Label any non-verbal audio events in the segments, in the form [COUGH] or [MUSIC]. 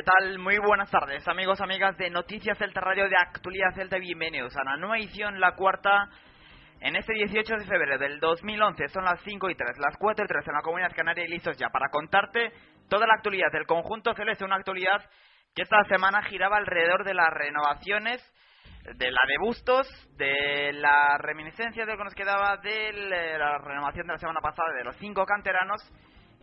¿Qué tal? Muy buenas tardes, amigos, amigas de Noticias Celta Radio de Actualidad Celta. Bienvenidos a la nueva edición, la cuarta, en este 18 de febrero del 2011. Son las 5 y 3, las 4 y 3 en la Comunidad Canaria y listos ya para contarte toda la actualidad del conjunto celeste. Una actualidad que esta semana giraba alrededor de las renovaciones, de la de Bustos, de la reminiscencia de lo que nos quedaba de la renovación de la semana pasada de los cinco canteranos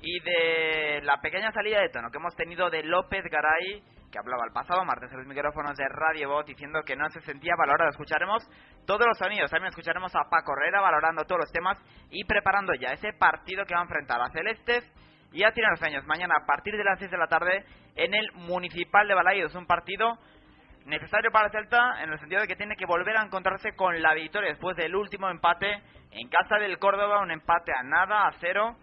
y de la pequeña salida de tono que hemos tenido de López Garay, que hablaba el pasado martes en los micrófonos de Radio Bot diciendo que no se sentía valorado. Escucharemos todos los sonidos, también escucharemos a Paco Herrera valorando todos los temas y preparando ya ese partido que va a enfrentar a Celestes. Y a Tiranfeños mañana a partir de las 6 de la tarde en el Municipal de Es Un partido necesario para el Celta en el sentido de que tiene que volver a encontrarse con la victoria después del último empate en casa del Córdoba, un empate a nada, a cero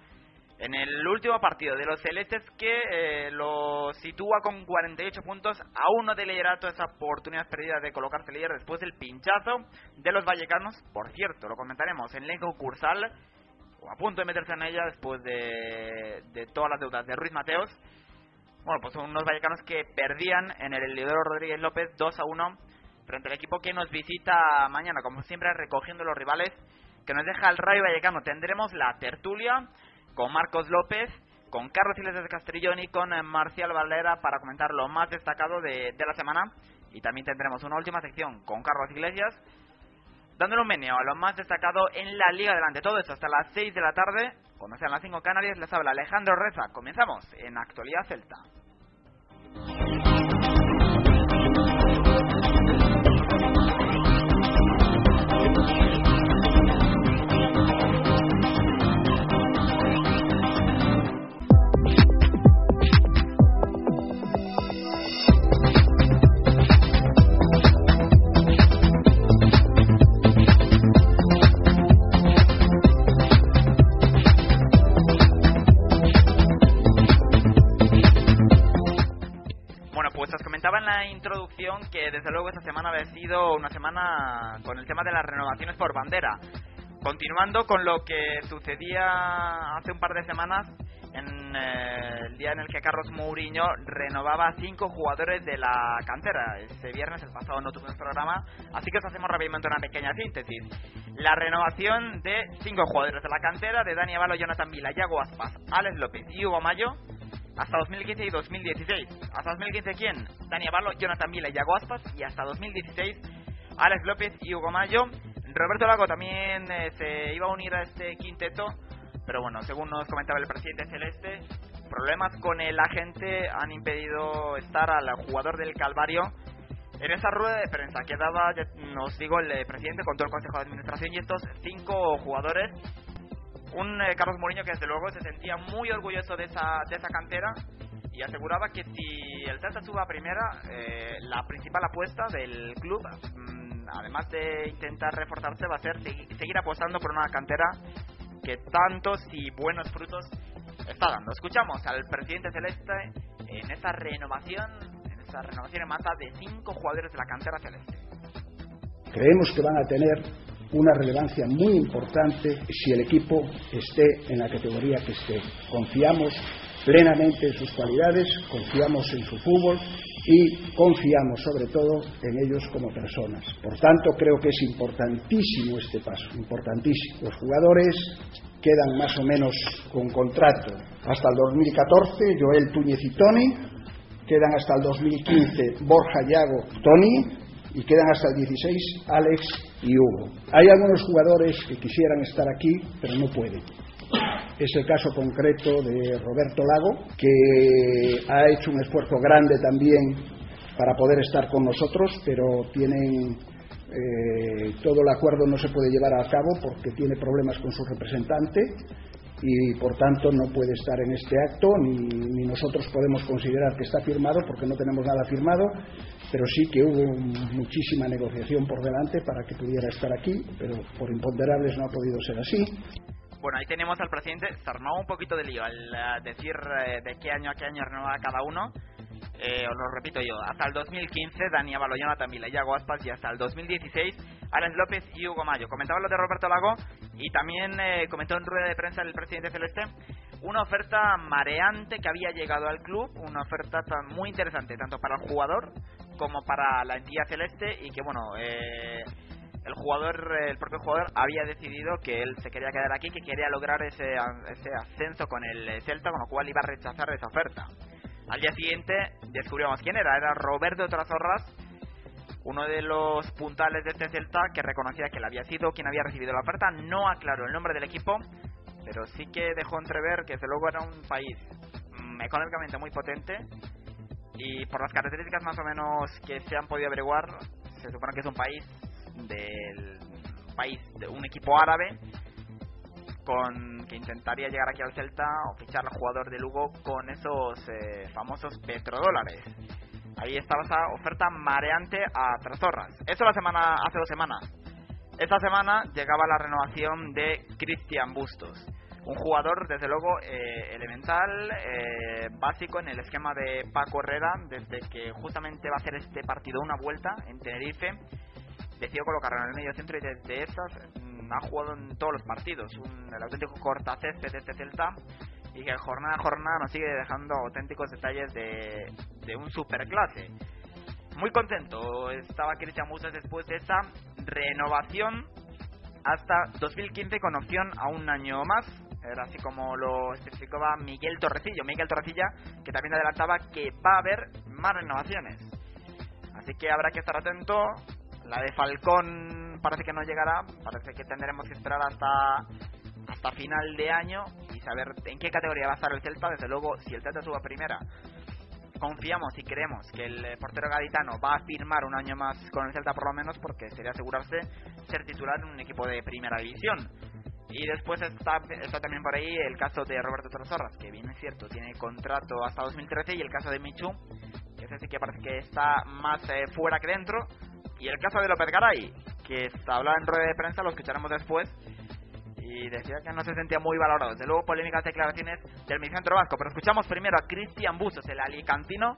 en el último partido de los celestes que eh, lo sitúa con 48 puntos a uno de liderato esa oportunidad perdida de colocarse líder después del pinchazo de los vallecanos. Por cierto lo comentaremos en Lenco Cursal o a punto de meterse en ella después de, de todas las deudas de Ruiz Mateos. Bueno pues son unos vallecanos que perdían en el lidero Rodríguez López 2 a 1 frente al equipo que nos visita mañana como siempre recogiendo los rivales que nos deja el Rayo Vallecano. Tendremos la tertulia con Marcos López, con Carlos Iglesias de Castrillón y con eh, Marcial Valera para comentar lo más destacado de, la semana. Y también tendremos una última sección con Carlos Iglesias, dándole un meneo a lo más destacado en la Liga Delante. Todo esto hasta las 6 de la tarde, cuando sean las 5 Canarias, les habla Alejandro Reza. Comenzamos en Actualidad Celta. Semana con el tema de las renovaciones por bandera. Continuando con lo que sucedía hace un par de semanas en eh, el día en el que Carlos Mourinho renovaba a cinco jugadores de la cantera. Este viernes, el pasado, no tuvimos programa, así que os hacemos rápidamente una pequeña síntesis. La renovación de cinco jugadores de la cantera, de Dani Avalo, Jonathan Vila, Yago Aspas, Alex López y Hugo Mayo, hasta 2015 y 2016. ¿Hasta 2015 quién? Dani Barlo, Jonathan Vila Yago Aspas. Y hasta 2016 Alex López y Hugo Mayo. Roberto Lago también eh, se iba a unir a este quinteto. Pero bueno, según nos comentaba el presidente Celeste, problemas con el agente han impedido estar al jugador del Calvario en esa rueda de prensa que daba, nos digo, el presidente con todo el Consejo de Administración y estos cinco jugadores un eh, Carlos Mourinho que desde luego se sentía muy orgulloso de esa, de esa cantera y aseguraba que si el Celta suba a primera, eh, la principal apuesta del club, mm, además de intentar reforzarse, va a ser seguir, apostando por una cantera que tantos y buenos frutos está dando. Escuchamos al presidente celeste en esa renovación, en esa renovación en masa de cinco jugadores de la cantera celeste. Creemos que van a tener una relevancia muy importante si el equipo esté en la categoría que esté. Confiamos plenamente en sus cualidades, confiamos en su fútbol y confiamos sobre todo en ellos como personas. Por tanto, creo que es importantísimo este paso, importantísimo. Los jugadores quedan más o menos con contrato hasta el 2014, Joel Túñez y Tony, quedan hasta el 2015 Borja Yago, Tony, y quedan hasta el 16 Alex y Hugo. Hay algunos jugadores que quisieran estar aquí, pero no pueden. Es el caso concreto de Roberto Lago, que ha hecho un esfuerzo grande también para poder estar con nosotros, pero tienen eh, todo el acuerdo no se puede llevar a cabo porque tiene problemas con su representante y por tanto no puede estar en este acto ni, nosotros podemos considerar que está firmado porque no tenemos nada firmado pero sí que hubo muchísima negociación por delante para que pudiera estar aquí pero por imponderables no ha podido ser así bueno, ahí tenemos al presidente, se armó un poquito de lío al eh, decir eh, de qué año a qué año renueva cada uno. Eh, os lo repito yo, hasta el 2015 Dani Avalo, Jonathan Yago Aspas y hasta el 2016 Alex López y Hugo Mayo. Comentaba lo de Roberto Lago y también eh, comentó en rueda de prensa el presidente Celeste una oferta mareante que había llegado al club, una oferta tan muy interesante tanto para el jugador como para la entidad celeste y que bueno, eh, el jugador, el propio jugador había decidido que él se quería quedar aquí, que quería lograr ese, ese ascenso con el Celta, con lo cual iba a rechazar esa oferta. Al día siguiente descubrimos quién era, era Roberto Trasorras, uno de los puntales de este Celta que reconocía que él había sido quien había recibido la oferta, no aclaró el nombre del equipo, pero sí que dejó entrever que desde luego era un país mm, económicamente muy potente y por las características más o menos que se han podido averiguar, se supone que es un país del país de un equipo árabe con que intentaría llegar aquí al Celta o fichar al jugador de Lugo con esos eh, famosos petrodólares. Ahí estaba esa oferta mareante a Trazorras. Eso la semana hace dos semanas. Esta semana llegaba la renovación de Cristian Bustos un jugador desde luego eh, elemental, eh, básico en el esquema de Paco Herrera, desde que justamente va a hacer este partido una vuelta en Tenerife, decidió colocarlo en el medio centro y desde esas mm, ha jugado en todos los partidos, un, el auténtico cortacésped de este Celta y que jornada a jornada nos sigue dejando auténticos detalles de, de un superclase. Muy contento estaba Cristian Musas después de esa renovación hasta 2015 con opción a un año más era así como lo especificaba Miguel Torrecillo. Miguel Torrecilla, que también adelantaba que va a haber más renovaciones. Así que habrá que estar atento. La de Falcón parece que no llegará. Parece que tendremos que esperar hasta, hasta final de año y saber en qué categoría va a estar el Celta. Desde luego, si el Celta suba primera, confiamos y creemos que el portero gaditano va a firmar un año más con el Celta por lo menos porque sería asegurarse ser titular en un equipo de primera división. Y después está, está también por ahí el caso de Roberto Torresorras, que bien es cierto, tiene contrato hasta 2013, y el caso de Michu, que ese sí que parece que está más eh, fuera que dentro. Y el caso de López Garay, que hablando en rueda de prensa, lo escucharemos después, y decía que no se sentía muy valorado. Desde luego, polémicas declaraciones del Centro Vasco. Pero escuchamos primero a Cristian Busos, el alicantino,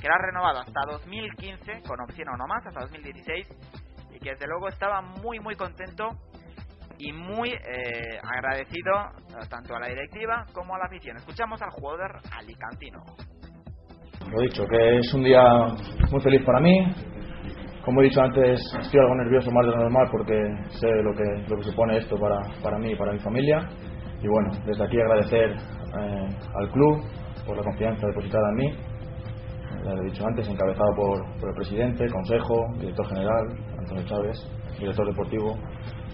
que era renovado hasta 2015, con opción o no más, hasta 2016, y que desde luego estaba muy, muy contento y muy eh, agradecido eh, tanto a la directiva como a la afición. Escuchamos al jugador alicantino. Lo dicho, que es un día muy feliz para mí. Como he dicho antes, estoy algo nervioso más de lo normal porque sé lo que, lo que supone esto para, para mí y para mi familia. Y bueno, desde aquí agradecer eh, al club por la confianza depositada en mí. Ya lo he dicho antes, encabezado por, por el presidente, consejo, director general, Antonio Chávez, director deportivo,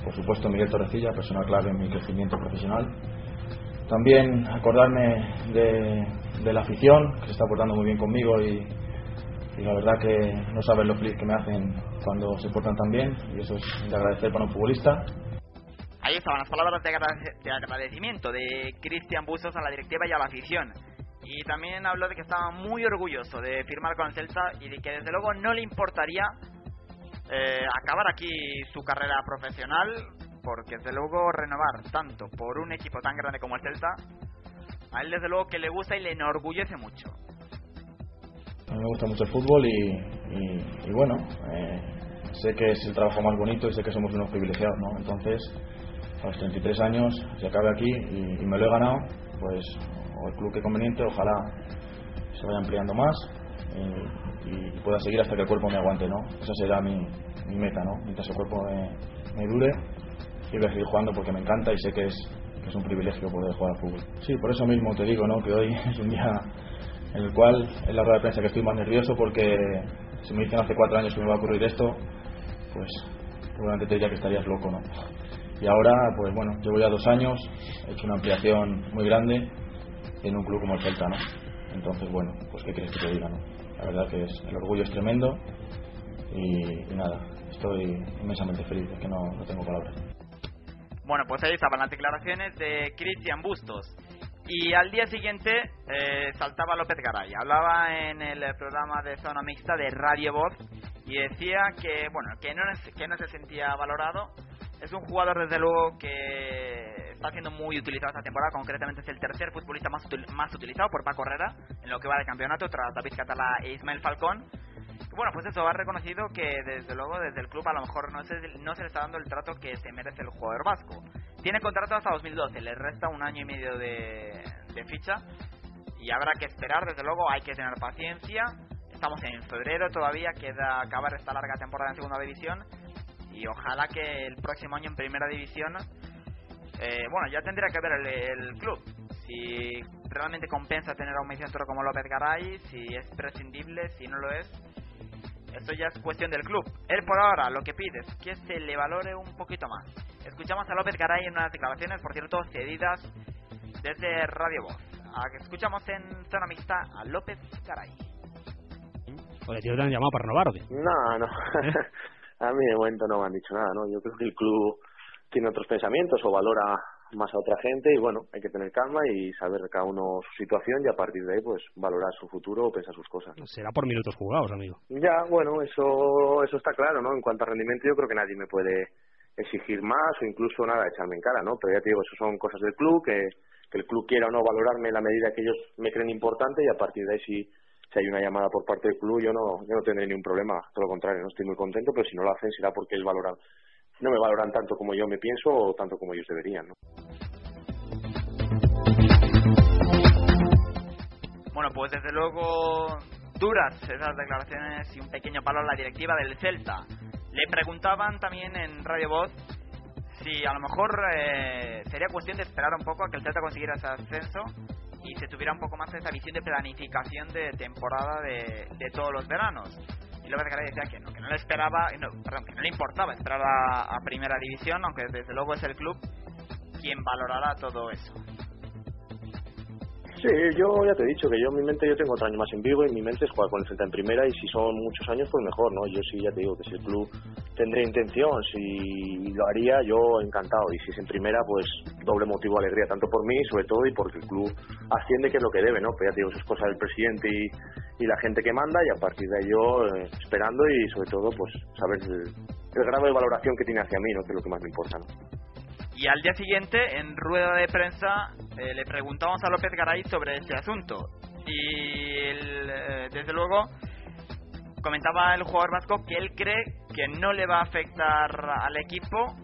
por supuesto Miguel Torrecilla, persona clave en mi crecimiento profesional. También acordarme de, la afición, que se está portando muy bien conmigo y, la verdad que no saben lo feliz que me hacen cuando se portan tan bien y eso es de agradecer para un futbolista. Ahí estaban las palabras de agradecimiento de Cristian Busos a la directiva y a la afición. Y también habló de que estaba muy orgulloso de firmar con el Celta y de que desde luego no le importaría eh, acabar aquí su carrera profesional, porque desde luego renovar tanto por un equipo tan grande como el Celta, a él desde luego que le gusta y le enorgullece mucho. A mí me gusta mucho el fútbol y, bueno, eh, sé que es el trabajo más bonito y sé que somos unos privilegiados, ¿no? Entonces, a los 33 años, si acabe aquí y, me lo he ganado, pues o el club que conveniente, ojalá se vaya ampliando más. Eh, y, pueda seguir hasta que el cuerpo me aguante, ¿no? Esa será mi, mi meta, ¿no? Mientras el cuerpo me, me dure, y voy a seguir jugando porque me encanta y sé que es, que es un privilegio poder jugar al fútbol. Sí, por eso mismo te digo, ¿no? Que hoy [LAUGHS] es un día en el cual, en la rueda de prensa, que estoy más nervioso porque si me dicen hace cuatro años que me va a ocurrir esto, pues seguramente te diría que estarías loco, ¿no? Y ahora, pues bueno, llevo ya dos años, he hecho una ampliación muy grande en un club como el Celta, ¿no? Entonces, bueno, pues qué quieres que te diga, ¿no? La verdad que es, el orgullo es tremendo y, nada, estoy inmensamente feliz, es que no, no tengo palabras. Bueno, pues ahí estaban las declaraciones de Cristian Bustos. Y al día siguiente eh, saltaba López Garay. Hablaba en el programa de Zona Mixta de Radio Voz y decía que, bueno, que no, que no se sentía valorado. Es un jugador, desde luego, que está siendo muy utilizado esta temporada, concretamente es el tercer futbolista más, más utilizado por Paco Herrera en lo que va de campeonato, tras David Catala e Ismael Falcón. bueno, pues eso, ha reconocido que desde luego desde el club a lo mejor no se, no se le está dando el trato que se merece el jugador vasco. Tiene contrato hasta 2012, le resta un año y medio de, de ficha y habrá que esperar, desde luego, hay que tener paciencia. Estamos en febrero todavía, queda acabar esta larga temporada en segunda división y ojalá que el próximo año en primera división, eh, bueno, ya tendría que ver el, club, si realmente compensa tener a un mediocentro como López Garay, si es prescindible, si no lo es. Eso ya es cuestión del club. Él por ahora lo que pide es que se le valore un poquito más. Escuchamos a López Garay en unas declaraciones, por cierto, cedidas desde Radio Voz. Escuchamos en zona mixta a López Garay. Oye, tío, te han llamado para renovar o qué? No, no. [LAUGHS] a mí de momento no me han dicho nada, ¿no? Yo creo que el club tiene otros pensamientos o valora más a otra gente y bueno, hay que tener calma y saber cada uno su situación y a partir de ahí pues valorar su futuro o pensar sus cosas. Será por minutos jugados, amigo. Ya, bueno, eso eso está claro, ¿no? En cuanto a rendimiento yo creo que nadie me puede exigir más o incluso nada echarme en cara, ¿no? Pero ya te digo, eso son cosas del club que que el club quiera o no valorarme en la medida que ellos me creen importante y a partir de ahí si, si hay una llamada por parte del club yo no yo no tendré ningún problema todo lo contrario no estoy muy contento pero si no lo hacen será porque él valora no me valoran tanto como yo me pienso o tanto como ellos deberían ¿no? bueno pues desde luego duras esas declaraciones y un pequeño palo a la directiva del Celta le preguntaban también en Radio Voz si a lo mejor eh, sería cuestión de esperar un poco a que el Celta consiguiera ese ascenso y se tuviera un poco más esa visión de planificación de temporada de, de todos los veranos. Y López Garay decía que no, que no le esperaba, no, perdón, que no le importaba esperar a, a primera división, aunque desde luego es el club quien valorará todo eso. Sí, yo ya te he dicho que yo en mi mente yo tengo otro año más en Vigo y mi mente es jugar con el Celta en primera y si son muchos años pues mejor, ¿no? Yo sí ya te digo que si el club tendría intención, si lo haría yo encantado y si es en primera pues doble motivo de alegría tanto por mí sobre todo y porque el club asciende que es lo que debe, ¿no? Pero ya te digo, eso es cosa del presidente y, la gente que manda y a partir de ello eh, esperando y sobre todo pues saber el, el grado de valoración que tiene hacia mí, ¿no? Que es lo que más me importa, ¿no? Y al día siguiente, en rueda de prensa, eh, le preguntamos a López Garay sobre ese asunto. Y él, eh, desde luego, comentaba el jugador vasco que él cree que no le va a afectar al equipo,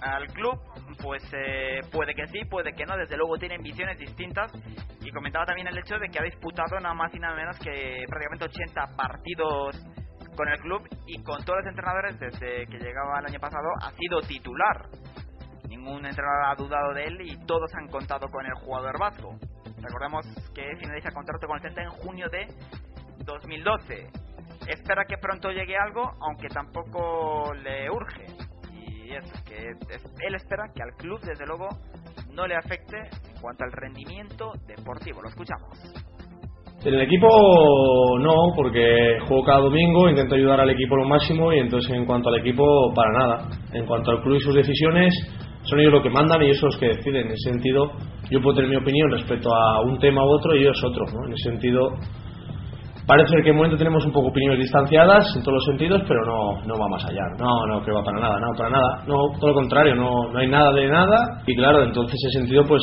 al club, pues eh, puede que sí, puede que no, desde luego tienen visiones distintas. Y comentaba también el hecho de que ha disputado nada más y nada menos que prácticamente 80 partidos con el club. Y con todos los entrenadores desde que llegaba el año pasado ha sido titular ningún entrenador ha dudado de él y todos han contado con el jugador vasco. Recordemos que finaliza contrato con el Celta en junio de 2012. Espera que pronto llegue algo, aunque tampoco le urge. Y es que él espera que al club, desde luego, no le afecte en cuanto al rendimiento deportivo. Lo escuchamos. En el equipo no, porque juego cada domingo, intento ayudar al equipo lo máximo y entonces en cuanto al equipo, para nada. En cuanto al club y sus decisiones, son ellos los que mandan y ellos los que deciden. En ese sentido, yo puedo tener mi opinión respecto a un tema u otro y ellos otro. ¿no? En ese sentido, parece que en momento tenemos un poco opiniones distanciadas en todos los sentidos, pero no, no va más allá. No, no, que va para nada, no, para nada. No, todo lo contrario, no, no hay nada de nada. Y claro, entonces en ese sentido, pues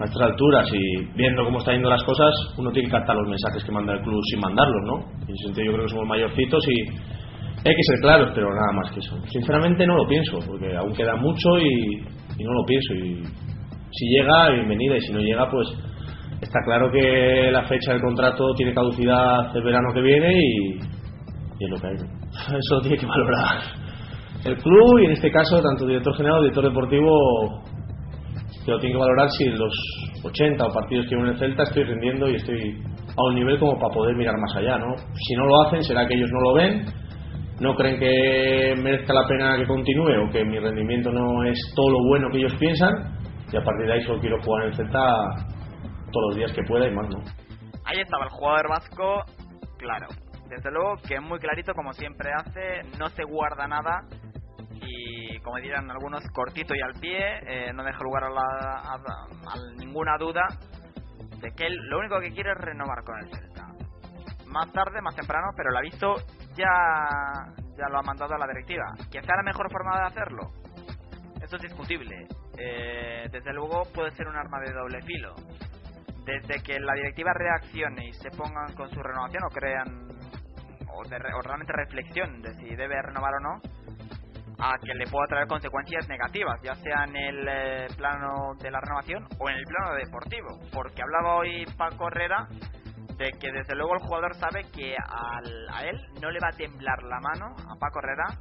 a estas alturas y viendo cómo están yendo las cosas, uno tiene que captar los mensajes que manda el club sin mandarlos, ¿no? En ese sentido, yo creo que somos mayorcitos y hay que ser claros, pero nada más que eso. Sinceramente no lo pienso, porque aún queda mucho y, y no lo pienso. Y si llega, bienvenida, y si no llega, pues está claro que la fecha del contrato tiene caducidad el verano que viene y, es lo que hay. [LAUGHS] Eso tiene que valorar el club y en este caso tanto director general o director deportivo que lo tiene que valorar si los 80 o partidos que en el Celta estoy rindiendo y estoy a un nivel como para poder mirar más allá, ¿no? Si no lo hacen será que ellos no lo ven no creen que merezca la pena que continúe o que mi rendimiento no es todo lo bueno que ellos piensan y a partir de ahí solo quiero jugar en el Celta todos los días que pueda y más no. Ahí estaba el jugador vasco, claro. Desde luego que es muy clarito como siempre hace, no se guarda nada y como dirán algunos cortito y al pie, eh, no deja lugar a, la, a ninguna duda de que él lo único que quiere es renovar con el Celta más tarde, más temprano, pero el aviso ya, ya lo ha mandado a la directiva. ¿Que sea la mejor forma de hacerlo? Eso es discutible. Eh, desde luego puede ser un arma de doble filo. Desde que la directiva reaccione y se pongan con su renovación o crean o, de, o realmente reflexión de si debe renovar o no, a que le pueda traer consecuencias negativas, ya sea en el eh, plano de la renovación o en el plano deportivo. Porque hablaba hoy Paco Herrera de que desde luego el jugador sabe que al- a él no le va a temblar la mano, a Paco Herrera,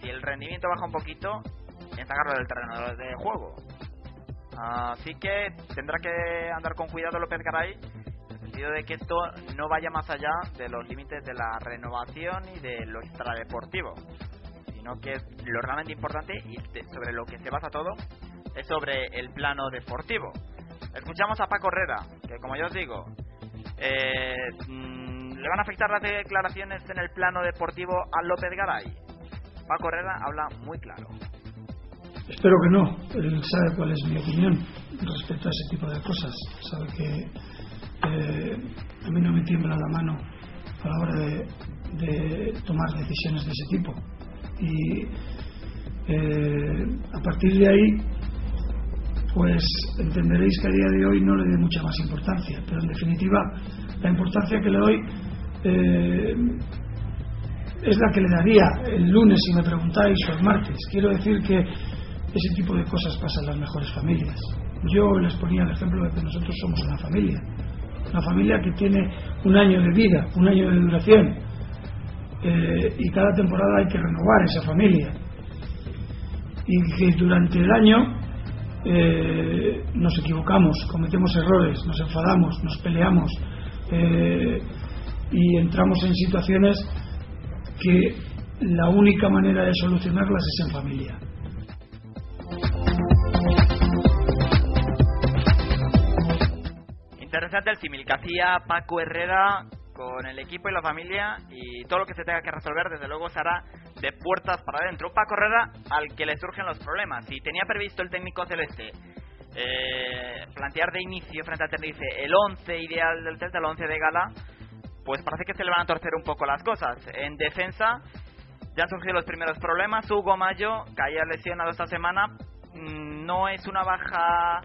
si el rendimiento baja un poquito, en sacarlo del terreno de juego. Así que tendrá que andar con cuidado López Garay, en el sentido de que esto no vaya más allá de los límites de la renovación y de lo extradeportivo, sino que lo realmente importante y sobre lo que se basa todo es sobre el plano deportivo. Escuchamos a Paco Herrera, que como yo os digo, eh, mm, le van a afectar las declaraciones en el plano deportivo a López Garay. Paco Herrera habla muy claro. Espero que no. Él sabe cuál es mi opinión respecto a ese tipo de cosas. Sabe que eh, a mí no me tiembla la mano a la hora de, tomar decisiones de ese tipo. Y eh, a partir de ahí, pues entenderéis que a día de hoy no le doy mucha más importancia. Pero en definitiva, la importancia que le doy eh, es la que le daría el lunes si me preguntáis o el martes. Quiero decir que ese tipo de cosas pasa en las mejores familias. Yo les ponía el ejemplo de que nosotros somos una familia, una familia que tiene un año de vida, un año de duración, eh, y cada temporada hay que renovar esa familia. Y que durante el año eh, nos equivocamos, cometemos errores, nos enfadamos, nos peleamos eh, y entramos en situaciones que la única manera de solucionarlas es en familia. Interesante el símil que hacía Paco Herrera con el equipo y la familia y todo lo que se tenga que resolver desde luego se hará de puertas para adentro. Paco Herrera al que le surgen los problemas. Si tenía previsto el técnico celeste eh, plantear de inicio frente al Tenerife el 11 ideal del Celta, el 11 de gala, pues parece que se le van a torcer un poco las cosas. En defensa ya han surgido los primeros problemas. Hugo Mayo caía lesionado esta semana. Mm, No es una baja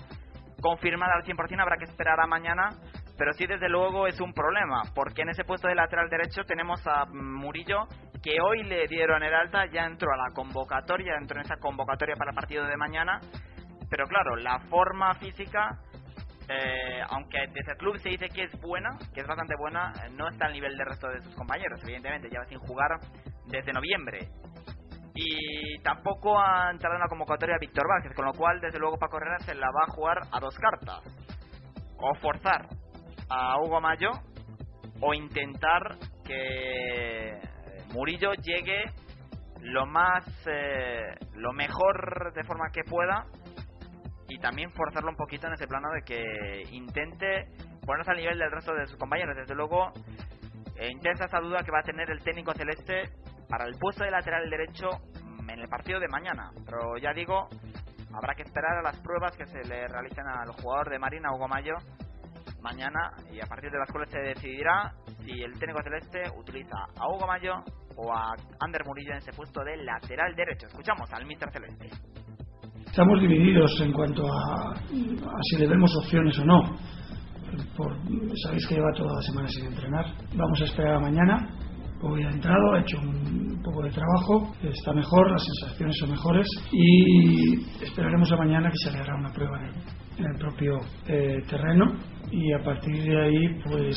confirmada al 100%, habrá que esperar a mañana. Pero sí, desde luego, es un problema, porque en ese puesto de lateral derecho tenemos a Murillo, que hoy le dieron el alta, ya entró a la convocatoria, entró en esa convocatoria para el partido de mañana. Pero claro, la forma física, eh, aunque desde el club se dice que es buena, que es bastante buena, eh, no está al nivel del resto de sus compañeros, evidentemente, lleva sin jugar desde noviembre. Y tampoco ha entrado en la convocatoria Víctor Vázquez, con lo cual, desde luego, Paco Herrera se la va a jugar a dos cartas. O forzar a Hugo Mayo, o intentar que Murillo llegue lo más, eh, lo mejor de forma que pueda y también forzarlo un poquito en ese plano de que intente ponerse al nivel del resto de sus compañeros. Desde luego, eh, intensa esa duda que va a tener el técnico celeste para el puesto de lateral derecho en el partido de mañana. Pero ya digo, habrá que esperar a las pruebas que se le realicen al jugador de Marina, Hugo Mayo, mañana y a partir de las cuales se decidirá si el técnico celeste utiliza a Hugo Mayo o a Ander Murillo en ese puesto de lateral derecho. Escuchamos al Mister Celeste. Estamos divididos en cuanto a, a si le vemos opciones o no. Por, sabéis que lleva toda la semana sin entrenar. Vamos a esperar a mañana. Hoy ha entrado, ha hecho un poco de trabajo, está mejor, las sensaciones son mejores y esperaremos a mañana que se le hará una prueba en el, en el propio eh, terreno y a partir de ahí pues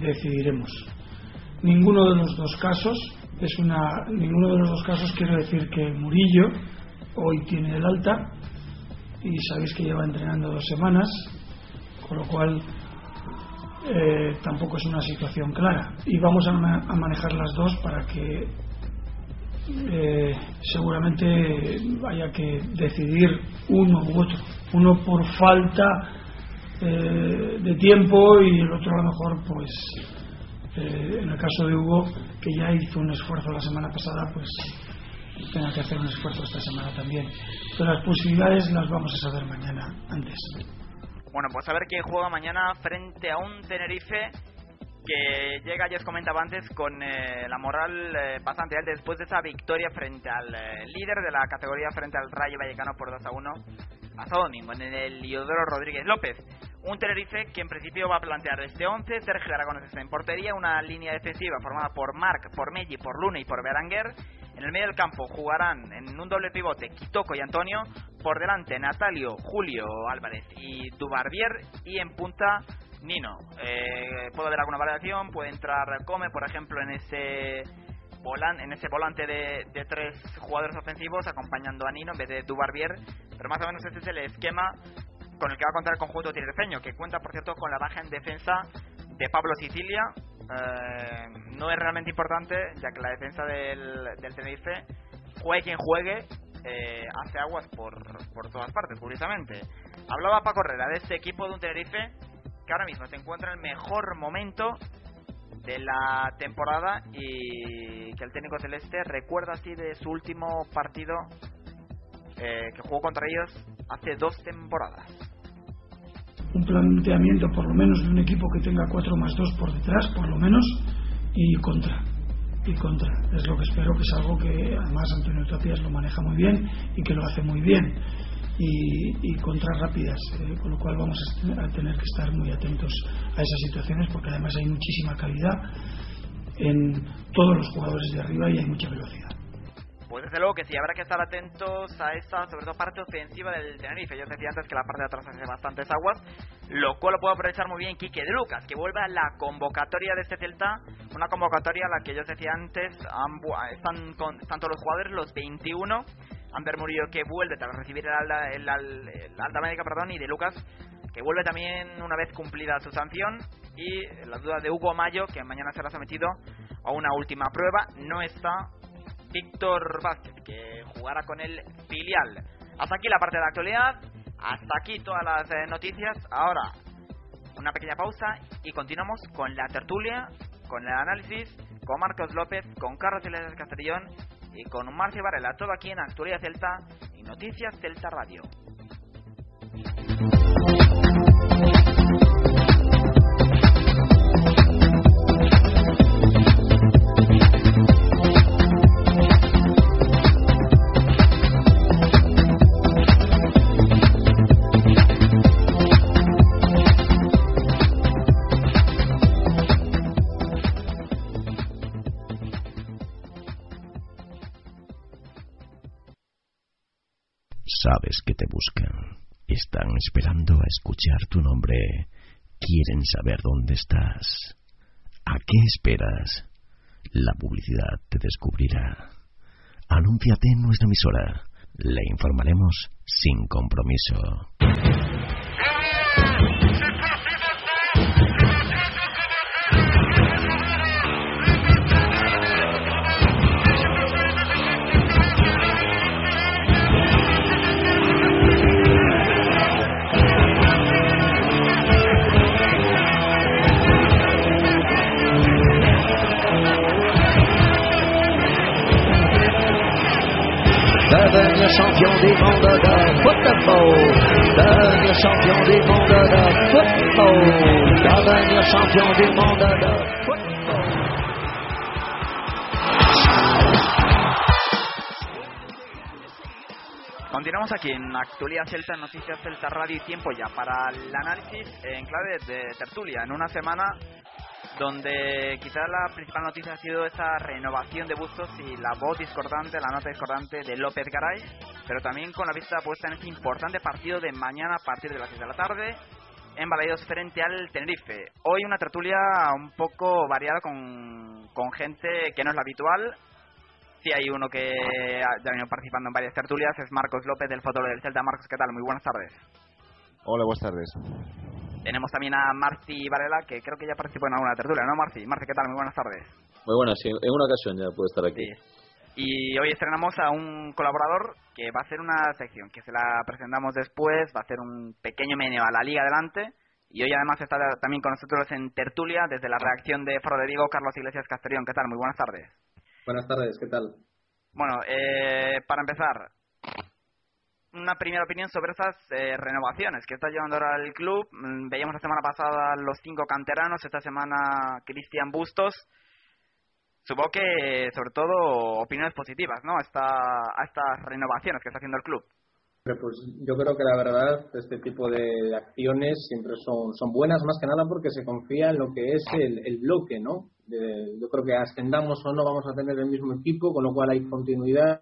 decidiremos. Ninguno de los dos casos es una ninguno de los dos casos quiero decir que Murillo hoy tiene el alta y sabéis que lleva entrenando dos semanas, con lo cual eh, tampoco es una situación clara. Y vamos a, a manejar las dos para que eh, seguramente haya que decidir uno u otro. Uno por falta eh, de tiempo y el otro a lo mejor pues eh, en el caso de Hugo que ya hizo un esfuerzo la semana pasada pues tenga que hacer un esfuerzo esta semana también. Pero las posibilidades las vamos a saber mañana antes. Bueno, pues a ver quién juega mañana frente a un Tenerife que llega, ya os comentaba antes, con eh, la moral eh, bastante alta después de esa victoria frente al eh, líder de la categoría, frente al Rayo Vallecano por 2 a 1, pasado domingo en el Iodoro Rodríguez López. Un Tenerife que en principio va a plantear este 11, Sergio Aragones está en portería, una línea defensiva formada por Marc, por Meggi, por Luna y por Beranguer. En el medio del campo jugarán en un doble pivote Quitoco y Antonio, por delante Natalio, Julio Álvarez y Dubarbier y en punta Nino. Eh, puede haber alguna variación, puede entrar Come, por ejemplo, en ese volan, en ese volante de, de, tres jugadores ofensivos acompañando a Nino en vez de Dubarbier, pero más o menos ese es el esquema con el que va a contar el conjunto tinerfeño, que cuenta, por cierto, con la baja en defensa de Pablo Sicilia. Eh, no es realmente importante, ya que la defensa del, del Tenerife, juegue quien juegue, eh, hace aguas por, por todas partes, curiosamente. Hablaba Paco Herrera de este equipo de un Tenerife ahora mismo se encuentra en el mejor momento de la temporada y que el técnico celeste recuerda así de su último partido eh, que jugó contra ellos hace dos temporadas un planteamiento por lo menos de un equipo que tenga 4 más 2 por detrás, por lo menos, y contra. Y contra. Es lo que espero, que es algo que además Antonio Tapias lo maneja muy bien y que lo hace muy bien. Y, y contras rápidas, eh, con lo cual vamos a tener que estar muy atentos a esas situaciones porque además hay muchísima calidad en todos los jugadores de arriba y hay mucha velocidad. Pues desde luego que sí, habrá que estar atentos a esa, sobre todo, parte ofensiva del Tenerife. Yo decía antes que la parte de atrás hace bastantes aguas, lo cual lo puedo aprovechar muy bien Quique de Lucas, que vuelve a la convocatoria de este Celta, una convocatoria a la que yo decía antes, están, con, están todos los jugadores, los 21, Ander Murillo que vuelve tras recibir el alta, el, el alta médica, perdón, y de Lucas que vuelve también una vez cumplida su sanción y la duda de Hugo Mayo que mañana será sometido a una última prueba no está Víctor Vázquez, que jugará con el filial. Hasta aquí la parte de la actualidad, hasta aquí todas las eh, noticias. Ahora, una pequeña pausa y continuamos con la tertulia, con el análisis, con Marcos López, con Carlos Iglesias Castellón y con Marcio Varela. Todo aquí en Actualidad Celta y Noticias Celta Radio. Sabes que te buscan. Están esperando a escuchar tu nombre. Quieren saber dónde estás. ¿A qué esperas? La publicidad te descubrirá. Anúnciate en nuestra emisora. Le informaremos sin compromiso. Continuamos aquí en Actualidad Celta, Noticias Celta Radio y Tiempo ya para el análisis en clave de tertulia. En una semana donde quizás la principal noticia ha sido esa renovación de Bustos y la voz discordante, la nota discordante de López Garay, pero también con la vista puesta en este importante partido de mañana a partir de las 6 de la tarde en Balaidos frente al Tenerife. Hoy una tertulia un poco variada con, con gente que no es la habitual. Sí hay uno que ha venido participando en varias tertulias, es Marcos López del Fótbol del Celta. Marcos, ¿qué tal? Muy buenas tardes. Hola, buenas tardes. Tenemos también a Marci Varela, que creo que ya participó en alguna tertulia, ¿no, Marci? Marci, ¿qué tal? Muy buenas tardes. Muy buenas, sí. En una ocasión ya puedo estar aquí. Y hoy estrenamos a un colaborador que va a hacer una sección que se la presentamos después, va a hacer un pequeño meneo a la Liga Adelante. Y hoy además está también con nosotros en tertulia desde la reacción de Foro de Vigo, Carlos Iglesias Castellón. ¿Qué tal? Muy buenas tardes. Buenas tardes, ¿qué tal? Bueno, eh, para empezar, una primera opinión sobre esas eh, renovaciones que está llevando ahora el club. Mm, veíamos la semana pasada los cinco canteranos, esta semana Cristian Bustos. Supongo que, sobre todo, opiniones positivas, ¿no? A, esta, a estas renovaciones que está haciendo el club. pues yo creo que la verdad este tipo de acciones siempre son, buenas más que nada porque se confía en lo que es el, el bloque, ¿no? De- yo creo que ascendamos o no vamos a tener el mismo equipo, con lo cual hay continuidad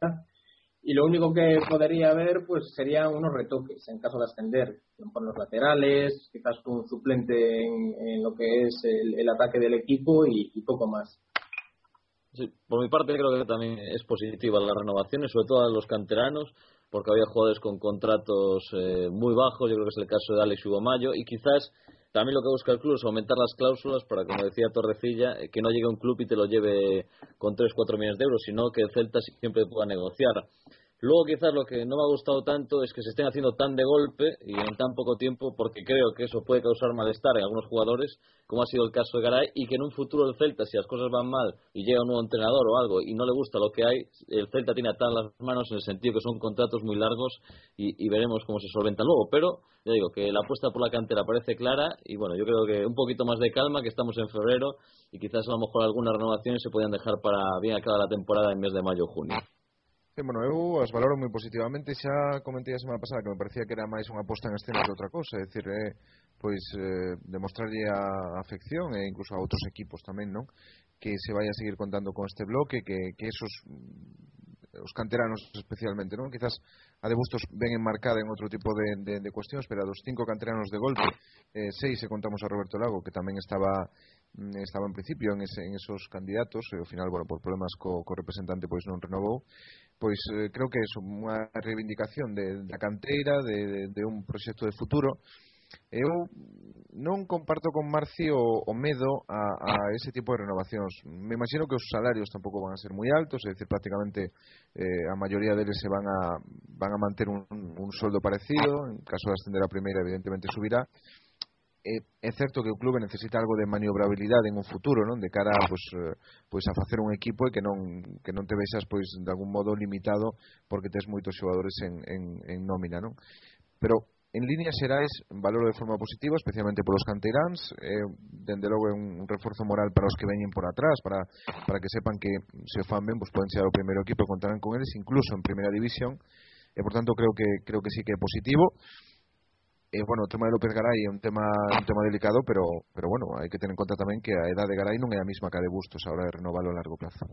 y lo único que podría haber pues serían unos retoques en caso de ascender, por los laterales, quizás un suplente en, lo que es el, el ataque del equipo y poco más. Sí, por mi parte creo que también es positiva las renovaciones, sobre todo a los canteranos, porque había jugadores con contratos eh, muy bajos, yo creo que es el caso de Alex Mayo y quizás también lo que busca el club es aumentar las cláusulas para, como decía Torrecilla, eh, que no llegue un club y te lo lleve con 3-4 millones de euros, sino que el Celta siempre pueda negociar. Luego quizás lo que no me ha gustado tanto es que se estén haciendo tan de golpe y en tan poco tiempo porque creo que eso puede causar malestar en algunos jugadores, como ha sido el caso de Garay, y que en un futuro el Celta, si las cosas van mal y llega un nuevo entrenador o algo y no le gusta lo que hay, el Celta tiene atadas las manos en el sentido que son contratos muy largos y, veremos cómo se solventan luego. Pero ya digo que la apuesta por la cantera parece clara y bueno, yo creo que un poquito más de calma, que estamos en febrero y quizás a lo mejor algunas renovaciones se podían dejar para bien acabada la temporada en mes de mayo o junio. Sí, bueno, eu as valoro moi positivamente, xa comentei a semana pasada que me parecía que era máis unha posta en escena que outra cousa, é dicir, eh, pois eh, demostrarlle a afección e incluso a outros equipos tamén, non? Que se vai a seguir contando con este bloque, que, que esos mm, os canteranos especialmente, non? Quizás a de Bustos ven enmarcada en outro tipo de, de, de cuestións, pero a dos cinco canteranos de golpe, eh, seis se contamos a Roberto Lago, que tamén estaba mm, estaba en principio en, ese, en esos candidatos e ao final, bueno, por problemas co, co representante pois non renovou pois eh, creo que é unha reivindicación de, da canteira, de, de un proxecto de futuro. Eh, Eu non comparto con Marci o, o medo a, a ese tipo de renovacións. Me imagino que os salarios tampouco van a ser moi altos, é dicir, prácticamente eh, a maioría deles se van a, van a manter un, un soldo parecido, en caso de ascender a primeira evidentemente subirá, é, é certo que o clube necesita algo de maniobrabilidade en un futuro, non? De cara a, pois, pois a facer un equipo e que non que non te vexas pois de algún modo limitado porque tes moitos xogadores en en en nómina, non? Pero en líneas xerais valoro de forma positiva, especialmente polos canteiráns, eh, dende logo é un, un reforzo moral para os que veñen por atrás, para, para que sepan que se fan ben, pois poden ser o primeiro equipo e contarán con eles, incluso en primeira división, e por tanto creo que creo que sí que é positivo Eh, bueno, o tema de López Garay é un tema un tema delicado, pero pero bueno, hai que ter en conta tamén que a edade de Garay non é a mesma que de Bustos a hora de renovalo a largo plazo.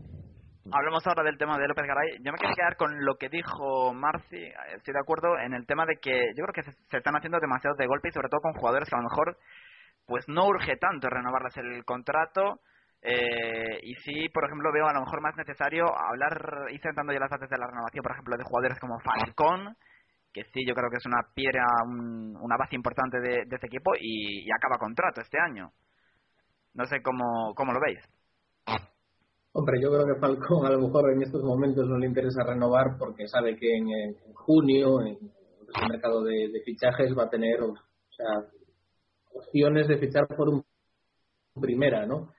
Hablemos ahora del tema de López Garay. Yo me quiero quedar con lo que dijo Marci. Estoy de acuerdo en el tema de que yo creo que se, están haciendo demasiados de golpe y sobre todo con jugadores que a lo mejor pues no urge tanto renovarles el contrato. Eh, y sí, por ejemplo, veo a lo mejor más necesario hablar, ir sentando ya las bases de la renovación, por ejemplo, de jugadores como Falcón, que sí, yo creo que es una piedra, un- una base importante de, este equipo y, acaba contrato este año. No sé cómo, cómo lo veis. Hombre, yo creo que Falcón a lo mejor en estos momentos no le interesa renovar porque sabe que en, junio, en el mercado de, fichajes, va a tener opciones de fichar por un primera, ¿no?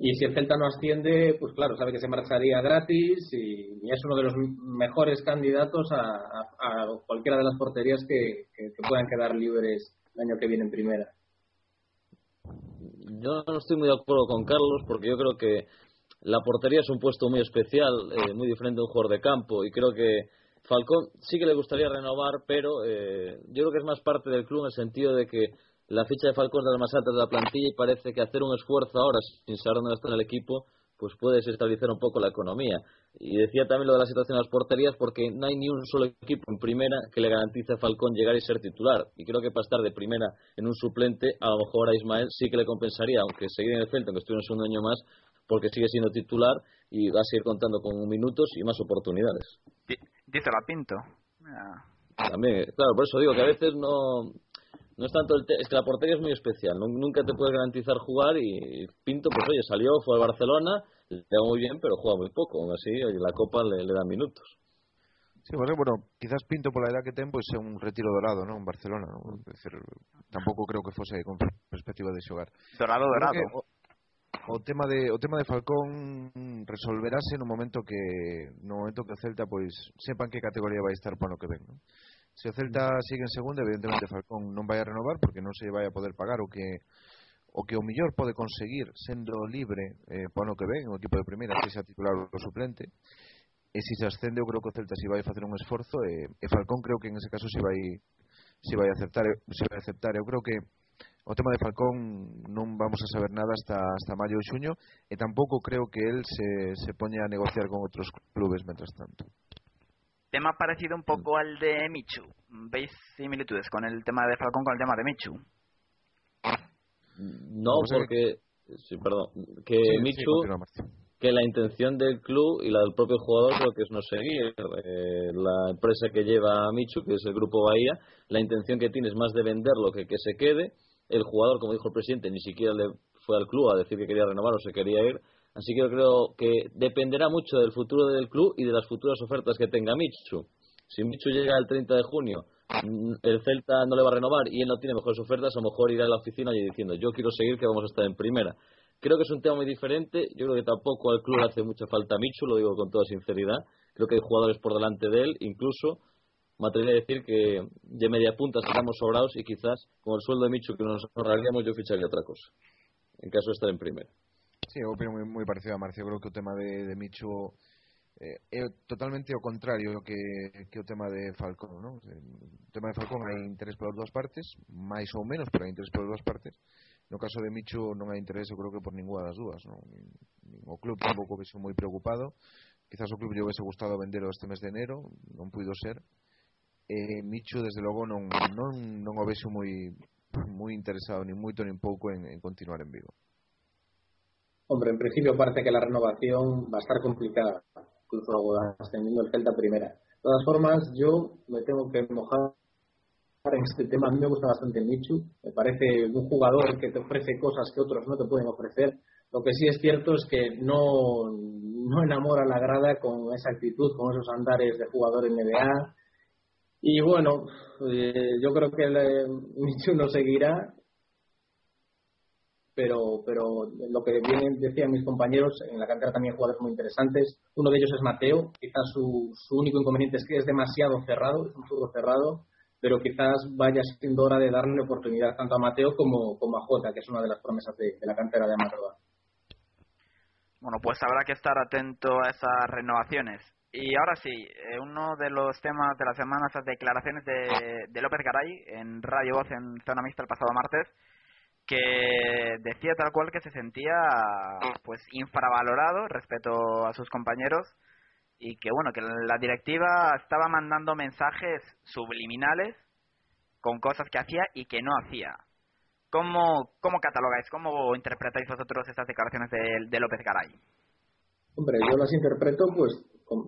Y si el Celta no asciende, pues claro, sabe que se marcharía gratis y, es uno de los mejores candidatos a, a- a cualquiera de las porterías que, que- puedan quedar libres el año que viene en primera. Yo no estoy muy de acuerdo con Carlos porque yo creo que la portería es un puesto muy especial, eh, muy diferente de un jugador de campo y creo que Falcón sí que le gustaría renovar, pero eh, yo creo que es más parte del club en el sentido de que la ficha de Falcón es de las más altas de la plantilla y parece que hacer un esfuerzo ahora sin saber dónde está en el equipo pues puede desestabilizar un poco la economía. Y decía también lo de la situación de las porterías porque no hay ni un solo equipo en primera que le garantice a Falcón llegar y ser titular. Y creo que para estar de primera en un suplente, a lo mejor a Ismael sí que le compensaría, aunque seguir en el Celta, aunque estuviera un año más, porque sigue siendo titular y va a seguir contando con minutos y más oportunidades. Di- Díselo a Pinto. Ah. También, claro, por eso digo que a veces no, no es tanto el te- es que la portería es muy especial, nu- nunca te puedes garantizar jugar y Pinto, pues oye, salió, fue al Barcelona, le va muy bien, pero juega muy poco, aún así, oye, la Copa le, le da minutos. Sí, bueno, bueno, quizás Pinto por la edad que ten pois é un retiro dorado, non? En Barcelona, non? É dicir, tampouco creo que fose con perspectiva de xogar. Dorado, dorado. que O, o tema de o tema de Falcón resolverase no momento que no momento que Celta pois sepan que categoría vai estar para o ano que ven? Se o Celta sigue en segunda, evidentemente Falcón non vai a renovar porque non se vai a poder pagar o que o que o millor pode conseguir sendo libre eh, para o que ven o equipo de primeira que xa titular o suplente. E se se ascende eu creo que o Celta si vai facer un esforzo e, eh, e Falcón creo que en ese caso si vai si vai aceptar eh, si vai aceptar. Eu creo que o tema de Falcón non vamos a saber nada hasta hasta maio ou xuño e tampouco creo que el se, se poña a negociar con outros clubes mentras tanto. Tema parecido un poco al de Michu veis similitudes con el tema de Falcón con el tema de Michu no porque sí, perdón que Sí, Michu que la intención del club y la del propio jugador creo que es no seguir eh, la empresa que lleva a Michu, que es el grupo Bahía, la intención que tiene es más de venderlo que que se quede. El jugador, como dijo el presidente, ni siquiera le fue al club a decir que quería renovar o se quería ir. Así que yo creo que dependerá mucho del futuro del club y de las futuras ofertas que tenga Michu. Si Michu llega el 30 de junio, mm, el Celta no le va a renovar y él no tiene mejores ofertas, a lo mejor irá a la oficina y diciendo yo quiero seguir que vamos a estar en primera. Creo que es un tema muy diferente. Yo creo que tampoco al club le hace mucha falta Michu, lo digo con toda sinceridad. Creo que hay jugadores por delante de él, incluso me atrevería a decir que de media punta estamos sobrados y quizás con el sueldo de Michu que nos ahorraríamos yo ficharía otra cosa, en caso de estar en primera. Sí, eu opino moi, moi parecido a Marcio, creo que o tema de, de Micho eh, é totalmente o contrario que, que o tema de Falcón non? o tema de Falcón hai interés por dúas partes máis ou menos, pero hai interés por dúas partes. No caso de Micho non hai interés eu creo que por ninguna das dúas non? o club tampouco vexo moi preocupado. Quizás o club lle hubiese gustado vendelo este mes de enero non puido ser. Eh, e Micho desde logo non, non, non o vexo moi moi interesado nin moito nin pouco en, en continuar en Vigo Hombre, en principio parece que la renovación va a estar complicada, incluso ascendiendo el Celta primera. De todas formas, yo me tengo que mojar en este tema. A mí me gusta bastante Michu. Me parece un jugador que te ofrece cosas que otros no te pueden ofrecer. Lo que sí es cierto es que no, no enamora la grada con esa actitud, con esos andares de jugador NBA. Y bueno, eh, yo creo que eh, [LAUGHS] Michu no seguirá pero pero lo que bien decían mis compañeros, en la cantera también jugadores muy interesantes. Uno de ellos es Mateo, quizás su, su único inconveniente es que es demasiado cerrado, es un zurdo cerrado, pero quizás vaya siendo hora de darle oportunidad tanto a Mateo como, a Jota, que es una de las promesas de, de la cantera de Amadroa. Bueno, pues habrá que estar atento a esas renovaciones. Y ahora sí, eh, uno de los temas de la semana, esas declaraciones de, de López Garay en Radio Voz en Zona Mixta el pasado martes, que decía tal cual que se sentía pues infravalorado respecto a sus compañeros y que bueno que la directiva estaba mandando mensajes subliminales con cosas que hacía y que no hacía cómo cómo catalogáis cómo interpretáis vosotros estas declaraciones de, de López Garay Hombre, yo las interpreto pues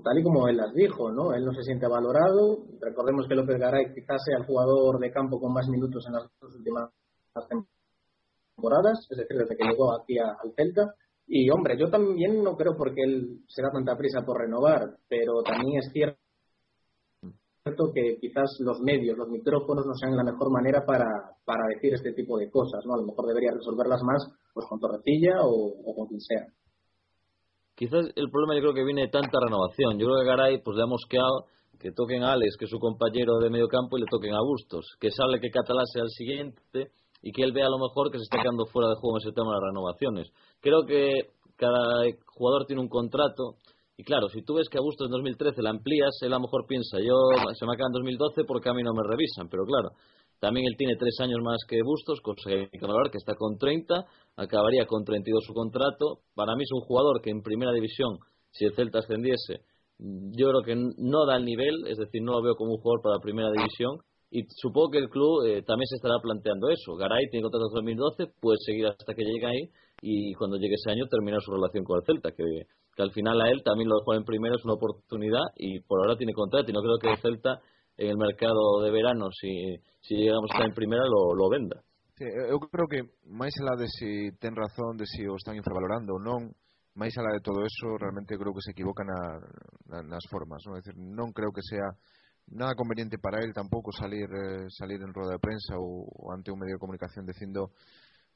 tal y como él las dijo, ¿no? Él no se siente valorado. Recordemos que López Garay quizás sea el jugador de campo con más minutos en las últimas temporadas, es decir, desde que llegó aquí al Celta. Y hombre, yo también no creo porque él se da tanta prisa por renovar, pero también es cierto que quizás los medios, los micrófonos no sean la mejor manera para, para decir este tipo de cosas, ¿no? A lo mejor debería resolverlas más pues con Torrecilla o, o con quien sea. Quizás el problema yo creo que viene de tanta renovación. Yo creo que Garay pues le ha mosqueado que toquen a Alex, que es su compañero de medio campo, y le toquen a Bustos. Que sale que Catalá sea el siguiente y que él vea a lo mejor que se está quedando fuera de juego en ese tema de las renovaciones. Creo que cada jugador tiene un contrato y claro, si tú ves que a Bustos en 2013 la amplías, él a lo mejor piensa, yo se me acaba en 2012 porque a mí no me revisan, pero claro, también él tiene tres años más que Bustos, cosa que hay que que está con 30, acabaría con 32 su contrato. Para mí es un jugador que en primera división, si el Celta ascendiese, yo creo que no da el nivel, es decir, no lo veo como un jugador para primera división. Y supongo que el club eh, también se estará planteando eso. Garay tiene contrato hasta 2012, puede seguir hasta que llegue ahí y cuando llegue ese año terminar su relación con el Celta, que, que al final a él también lo dejó en primera, es una oportunidad y por ahora tiene contrato y no creo que el Celta en el mercado de verano, si, si llegamos a estar en primera, lo, lo venda. Sí, eu creo que máis alá de si ten razón de si o están infravalorando ou non, máis alá de todo eso, realmente creo que se equivocan na, na, nas formas, non? É dicir, non creo que sea nada conveniente para él tampoco salir eh, salir en rueda de prensa o, o, ante un medio de comunicación diciendo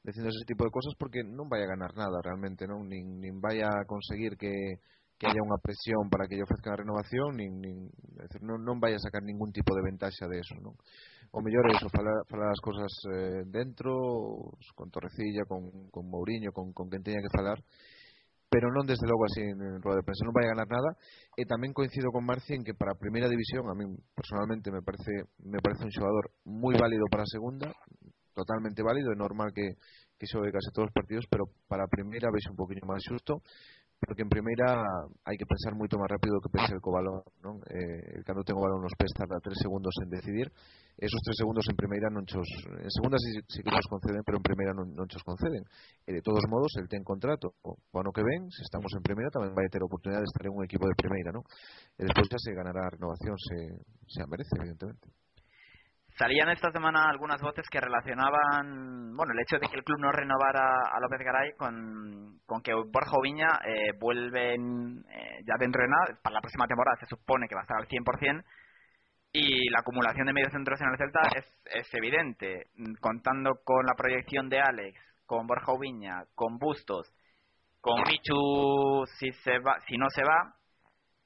diciendo ese tipo de cosas porque no vaya a ganar nada realmente no ni, ni vaya a conseguir que, que haya una presión para que lle ofrezcan a renovación nin, nin, é decir, non, non vai a sacar ningún tipo de ventaxa de eso non? o mellor é iso, falar, falar as cosas eh, dentro con Torrecilla, con, con Mourinho con, con quen teña que falar pero non desde logo así en rueda de prensa, non vai a ganar nada. E tamén coincido con Marci en que para a primeira división a min personalmente me parece me parece un xogador moi válido para a segunda, totalmente válido, é normal que que xogue case todos os partidos, pero para a primeira vexe un poquinho máis xusto porque en primeira hai que pensar moito máis rápido do que pensa el co balón, non? Eh, cando ten o balón nos pés tarda 3 segundos en decidir. Esos 3 segundos en primeira non chos en segunda si, si que nos conceden, pero en primeira non, non chos conceden. E de todos modos el ten contrato o ano que ven, se estamos en primeira tamén vai ter oportunidade de estar en un equipo de primeira, non? E eh, despois xa se ganará a renovación se se a merece, evidentemente. Salían esta semana algunas voces que relacionaban, bueno, el hecho de que el club no renovara a López Garay con, con que Borja Oviña eh, vuelven eh, ya de entrenar, para la próxima temporada se supone que va a estar al 100%, y la acumulación de mediocentros en el Celta es, es evidente, contando con la proyección de Alex, con Borja Oviña, con Bustos, con Michu si, se va, si no se va,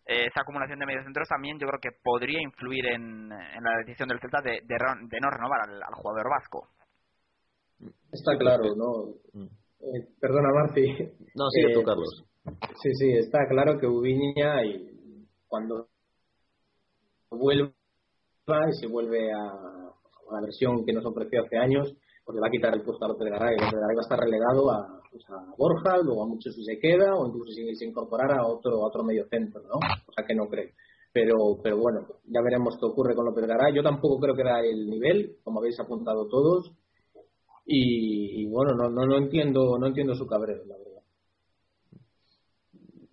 eh, esa acumulación de mediocentros también yo creo que podría influir en, en la decisión del Celta de, de, de no renovar al, al, jugador vasco. Está claro, ¿no? Eh, perdona, Marci. No, sigue eh, tú, Carlos. Sí, sí, está claro que Ubiña y cuando vuelva y se vuelve a, a la versión que nos ofreció hace años, le va a quitar el puesto a López Garay. López Garay va a estar relegado a, pues a Borja, luego a muchos si se queda, o incluso si se incorporara a otro, a otro medio centro, ¿no? O sea que no creo. Pero, pero bueno, ya veremos qué ocurre con López Garay. Yo tampoco creo que da el nivel, como habéis apuntado todos. Y, y bueno, no, no, no entiendo, no entiendo su cabreo, la verdad.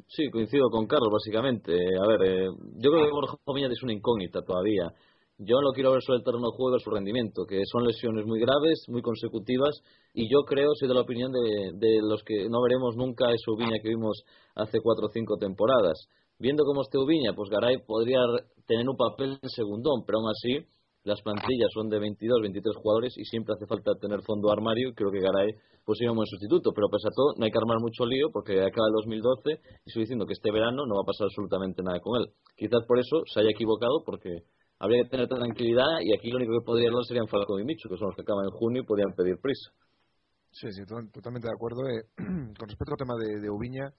Sí, coincido con Carlos, básicamente. A ver, eh, yo creo que Borja Oviña es una incógnita todavía. Yo no lo quiero ver sobre el terreno de juego su rendimiento, que son lesiones muy graves, muy consecutivas, y yo creo, soy de la opinión de, de los que no veremos nunca esa Ubiña que vimos hace cuatro o cinco temporadas. Viendo cómo esté Ubiña, pues Garay podría tener un papel en segundón, pero aún así las plantillas son de 22, 23 jugadores y siempre hace falta tener fondo armario y creo que Garay pues sería un buen sustituto, pero pese a todo no hay que armar mucho lío porque acaba el 2012 y estoy diciendo que este verano no va a pasar absolutamente nada con él. Quizás por eso se haya equivocado porque habría que tener tranquilidad y aquí lo único que podrían hablar serían Falcón y Micho, que son los que acaban en junio y podrían pedir prisa. Sí, sí, totalmente de acuerdo. Eh, [CLEARS THROAT] con respecto al tema de, de Ubiña,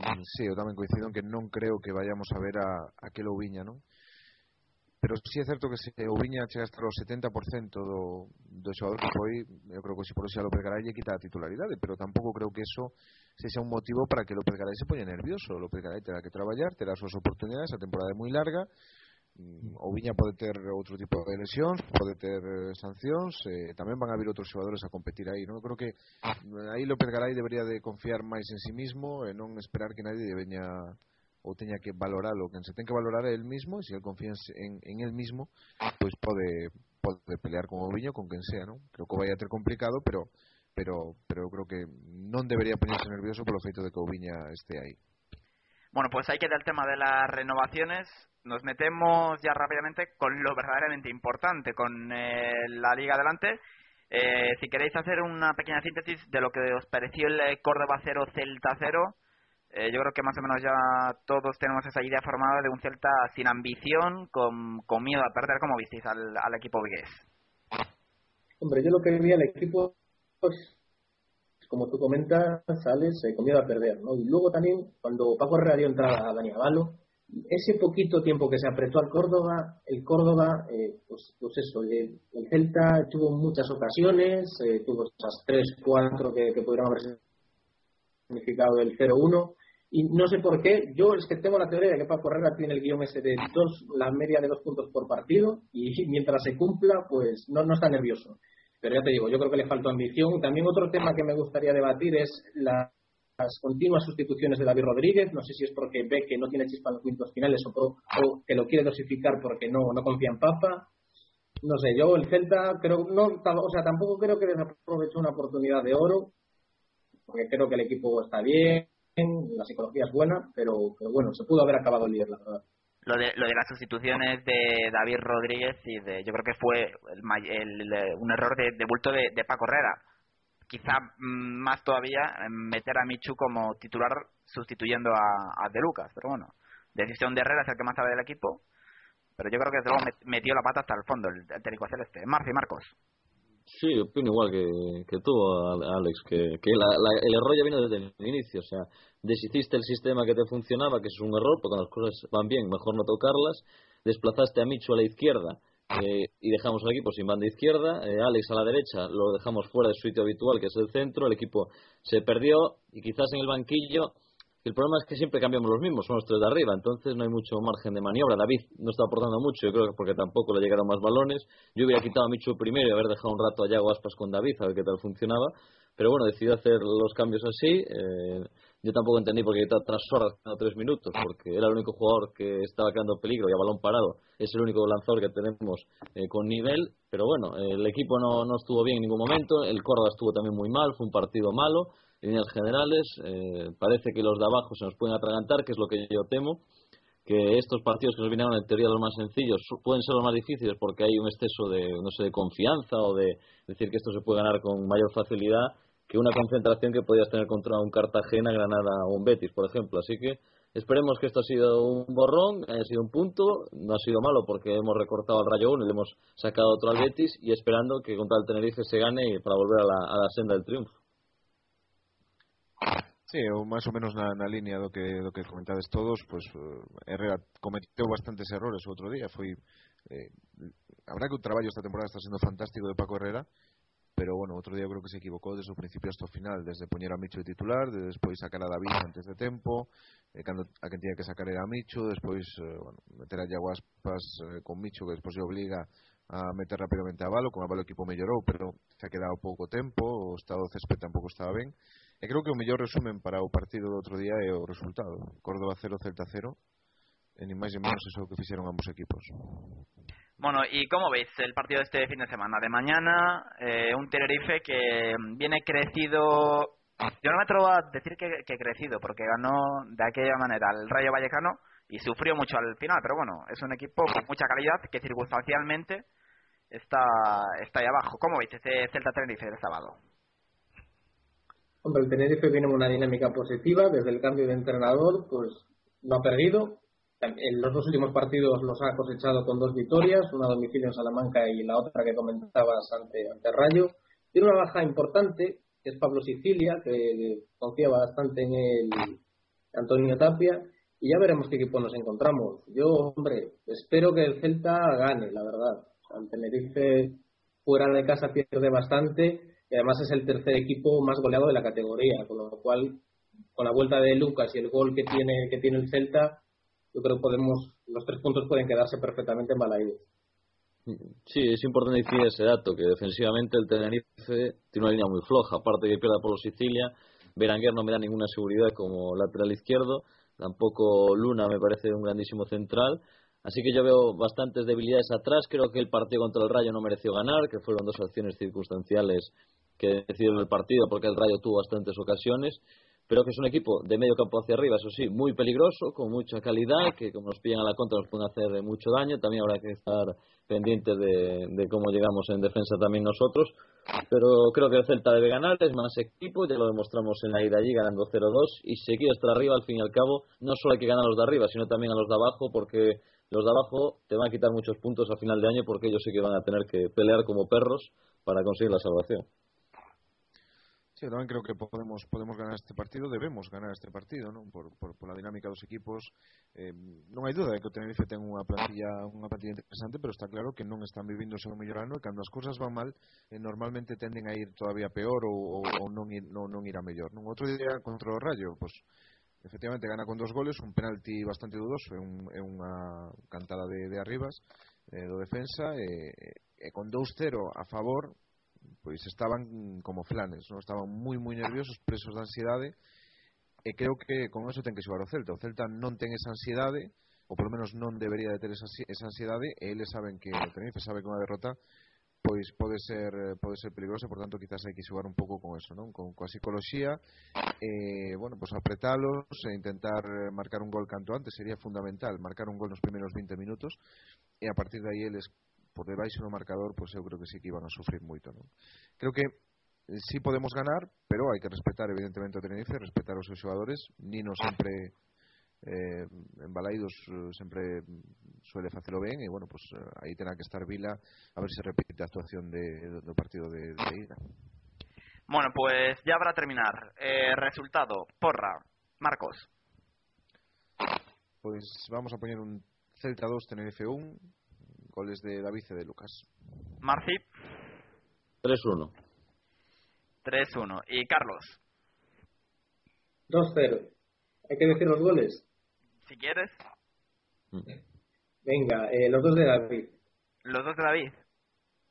ah. mm, sí, yo tamén coincido en que non creo que vayamos a ver a, a aquel Ubiña, non? Pero sí é certo que se Ubiña chega hasta o 70% do, do xogador que foi, eu creo que se por xa López Garay lle quita a titularidade, pero tampouco creo que eso se xa un motivo para que López Garay se poña nervioso. López Garay terá que traballar, terá as súas oportunidades, a temporada é moi larga, Mm. o Viña pode ter outro tipo de lesións, pode ter eh, sancións, eh, tamén van a vir outros xogadores a competir aí, non? Eu creo que ah. aí López Garay debería de confiar máis en sí mismo e non esperar que nadie veña ou teña que valoralo, que se ten que valorar el mismo e se el confía en, en el mismo, ah. pois pues pode pode pelear con o Viño con quen sea, non? Creo que vai a ter complicado, pero pero pero creo que non debería poñerse nervioso polo feito de que o Viña este aí. Bueno, pues aí queda el tema de las renovaciones. Nos metemos ya rápidamente con lo verdaderamente importante, con eh, la liga adelante. Eh, si queréis hacer una pequeña síntesis de lo que os pareció el eh, Córdoba 0 Celta 0, eh, yo creo que más o menos ya todos tenemos esa idea formada de un Celta sin ambición, con, con miedo a perder, como visteis al, al equipo vigués. Hombre, yo lo que vi al equipo pues, como tú comentas, sales con miedo a perder, ¿no? Y luego también, cuando Paco Herrera dio entrada a Dani Avalo, ese poquito tiempo que se apretó al Córdoba, el Córdoba, eh, pues, pues eso, el, el, Celta tuvo muchas ocasiones, eh, tuvo esas 3, 4 que, pudieron haber significado el 0-1, y no sé por qué, yo es que tengo la teoría de que Paco Herrera tiene el guion ese de dos, la media de dos puntos por partido, y [LAUGHS] mientras se cumpla, pues no, no está nervioso. Pero ya te digo, yo creo que le falta ambición. También otro tema que me gustaría debatir es la, las continuas sustituciones de David Rodríguez. No sé si es porque ve que no tiene chispa en los minutos finales o, que lo quiere dosificar porque no, no confía en Papa. No sé, yo el Celta creo no, o sea, tampoco creo que desaprovechó una oportunidad de oro, porque creo que el equipo está bien, la psicología es buena, pero, bueno, se pudo haber acabado el verdad lo de, lo de las sustituciones de David Rodríguez y de yo creo que fue el, el, un error de, bulto de, Paco Herrera quizá mm, más todavía meter a Michu como titular sustituyendo a, De Lucas pero bueno decisión de Herrera es el que más sabe del equipo pero yo creo que luego metió la pata hasta el fondo el, el celeste Marci Marcos Sí, opino igual que, que tú, Alex, que, que el error ya vino desde el inicio. O sea, deshiciste el sistema que te funcionaba, que es un error, porque cuando las cosas van bien, mejor no tocarlas. Desplazaste a Michu a la izquierda eh, y dejamos al equipo sin banda izquierda. Eh, Alex a la derecha lo dejamos fuera de su sitio habitual, que es el centro. El equipo se perdió y quizás en el banquillo el problema es que siempre cambiamos los mismos, son los tres de arriba, entonces no hay mucho margen de maniobra. David no está aportando mucho, yo creo que porque tampoco le llegaron más balones. Yo hubiera quitado a Michu primero y haber dejado un rato a Yago Aspas con David a ver qué tal funcionaba. Pero bueno, decidí hacer los cambios así. Eh, yo tampoco entendí por qué tras horas tres minutos, porque era el único jugador que estaba creando peligro y a balón parado. Es el único lanzador que tenemos eh, con nivel. Pero bueno, el equipo no, no estuvo bien en ningún momento. El Córdoba estuvo también muy mal, fue un partido malo líneas generales, eh, parece que los de abajo se nos pueden atragantar, que es lo que yo temo, que estos partidos que nos vinieron en teoría los más sencillos pueden ser los más difíciles porque hay un exceso de, no sé, de confianza o de decir que esto se puede ganar con mayor facilidad que una concentración que podías tener contra un Cartagena, Granada o un Betis, por ejemplo. Así que esperemos que esto ha sido un borrón, haya sido un punto, no ha sido malo porque hemos recortado al Rayo 1 y le hemos sacado otro al Betis y esperando que contra el Tenerife se gane para volver a la, a la senda del triunfo. Sí, ou máis ou menos na, na línea do que do que comentades todos, pois Herrera cometeu bastantes errores o outro día, foi eh, habrá que o traballo esta temporada está sendo fantástico de Paco Herrera, pero bueno, outro día creo que se equivocou desde o principio hasta o final, desde poñer a Micho de titular, de despois sacar a David antes de tempo, eh, cando a quen tiña que sacar era a Micho, despois eh, bueno, meter a Yaguaspas eh, con Micho que despois se obliga a meter rapidamente a Valo, con Valo o equipo mellorou, pero se ha quedado pouco tempo, o estado de césped tampouco estaba ben, E creo que o mellor resumen para o partido do outro día é o resultado. Córdoba 0, Celta 0. E ni máis ni menos eso que fixeron ambos equipos. Bueno, ¿y cómo veis el partido de este fin de semana? De mañana, eh, un Tenerife que viene crecido. Yo no me atrevo a decir que, que crecido, porque ganó de aquella manera el Rayo Vallecano y sufrió mucho al final, pero bueno, es un equipo con mucha calidad que circunstancialmente está, está ahí abajo. ¿Cómo veis este Celta Tenerife del sábado? Hombre, el Tenerife viene en una dinámica positiva. Desde el cambio de entrenador, pues no ha perdido. En los dos últimos partidos los ha cosechado con dos victorias, una a domicilio en Salamanca y la otra que comentabas ante, ante Rayo. Tiene una baja importante, que es Pablo Sicilia, que confía bastante en el Antonio Tapia. Y ya veremos qué equipo nos encontramos. Yo, hombre, espero que el Celta gane, la verdad. El Tenerife fuera de casa pierde bastante y además es el tercer equipo más goleado de la categoría, con lo cual con la vuelta de Lucas y el gol que tiene que tiene el Celta, yo creo que podemos los tres puntos pueden quedarse perfectamente en Balaídos. Sí, es importante decir ese dato, que defensivamente el Tenerife tiene una línea muy floja, aparte que pierda por Sicilia, Beranguer no me da ninguna seguridad como lateral izquierdo, tampoco Luna me parece un grandísimo central, Así que yo veo bastantes debilidades atrás. Creo que el partido contra el Rayo no mereció ganar, que fueron dos acciones circunstanciales que decidieron el partido porque el Rayo tuvo bastantes ocasiones. Pero que es un equipo de medio campo hacia arriba, eso sí, muy peligroso, con mucha calidad, que como nos pillan a la contra nos pueden hacer mucho daño. También habrá que estar pendientes de, de cómo llegamos en defensa también nosotros. Pero creo que el Celta debe ganar, es más equipo, ya lo demostramos en la ida allí ganando 0-2. Y si quiere estar arriba, al fin y al cabo, no solo hay que ganar a los de arriba, sino también a los de abajo, porque Los de abajo te van a quitar muchos puntos a final de año porque ellos sí que van a tener que pelear como perros para conseguir la salvación. Sí, también creo que podemos podemos ganar este partido, debemos ganar este partido, ¿no? Por, por, por la dinámica dos equipos. Eh, non hai dúda de que o Tenerife ten unha plantilla unha plantilla interesante, pero está claro que non están vivindo o seu mellor ano e cando as cousas van mal, eh, normalmente tenden a ir todavía peor ou, ou, ou non, ir, non, non ir a mellor. Non outro día contra o Rayo, pois pues, efectivamente gana con dos goles, un penalti bastante dudoso, é, un, é unha cantada de, de Arribas eh, do defensa e, e con 2-0 a favor pois estaban como flanes, non estaban moi moi nerviosos, presos de ansiedade e creo que con eso ten que xogar o Celta. O Celta non ten esa ansiedade, ou polo menos non debería de ter esa, esa ansiedade, e eles saben que o Tenerife sabe que unha derrota pois pode ser eh, pode ser peligroso, por tanto quizás hai que xogar un pouco con eso, non? Con coa psicología eh bueno, pois apretalos e intentar eh, marcar un gol canto antes sería fundamental, marcar un gol nos primeiros 20 minutos e a partir de aí eles por debaixo no marcador, pois eu creo que sí que iban a sufrir moito, non? Creo que eh, sí podemos ganar, pero hai que respetar evidentemente o Tenerife, respetar os seus xogadores, Nino sempre eh, en Balaidos sempre suele facelo ben e bueno, pues eh, aí terá que estar Vila a ver se repite a actuación de, do partido de, de ida. Bueno, pues ya para terminar, eh, resultado, porra, Marcos. Pois vamos a poñer un Celta 2, Tenerife 1, goles de David e de Lucas. Marci, 3-1. 3-1. Y Carlos, 2-0. Hay que decir los goles. Si quieres, Venga, eh, los dos de David. los dos de David.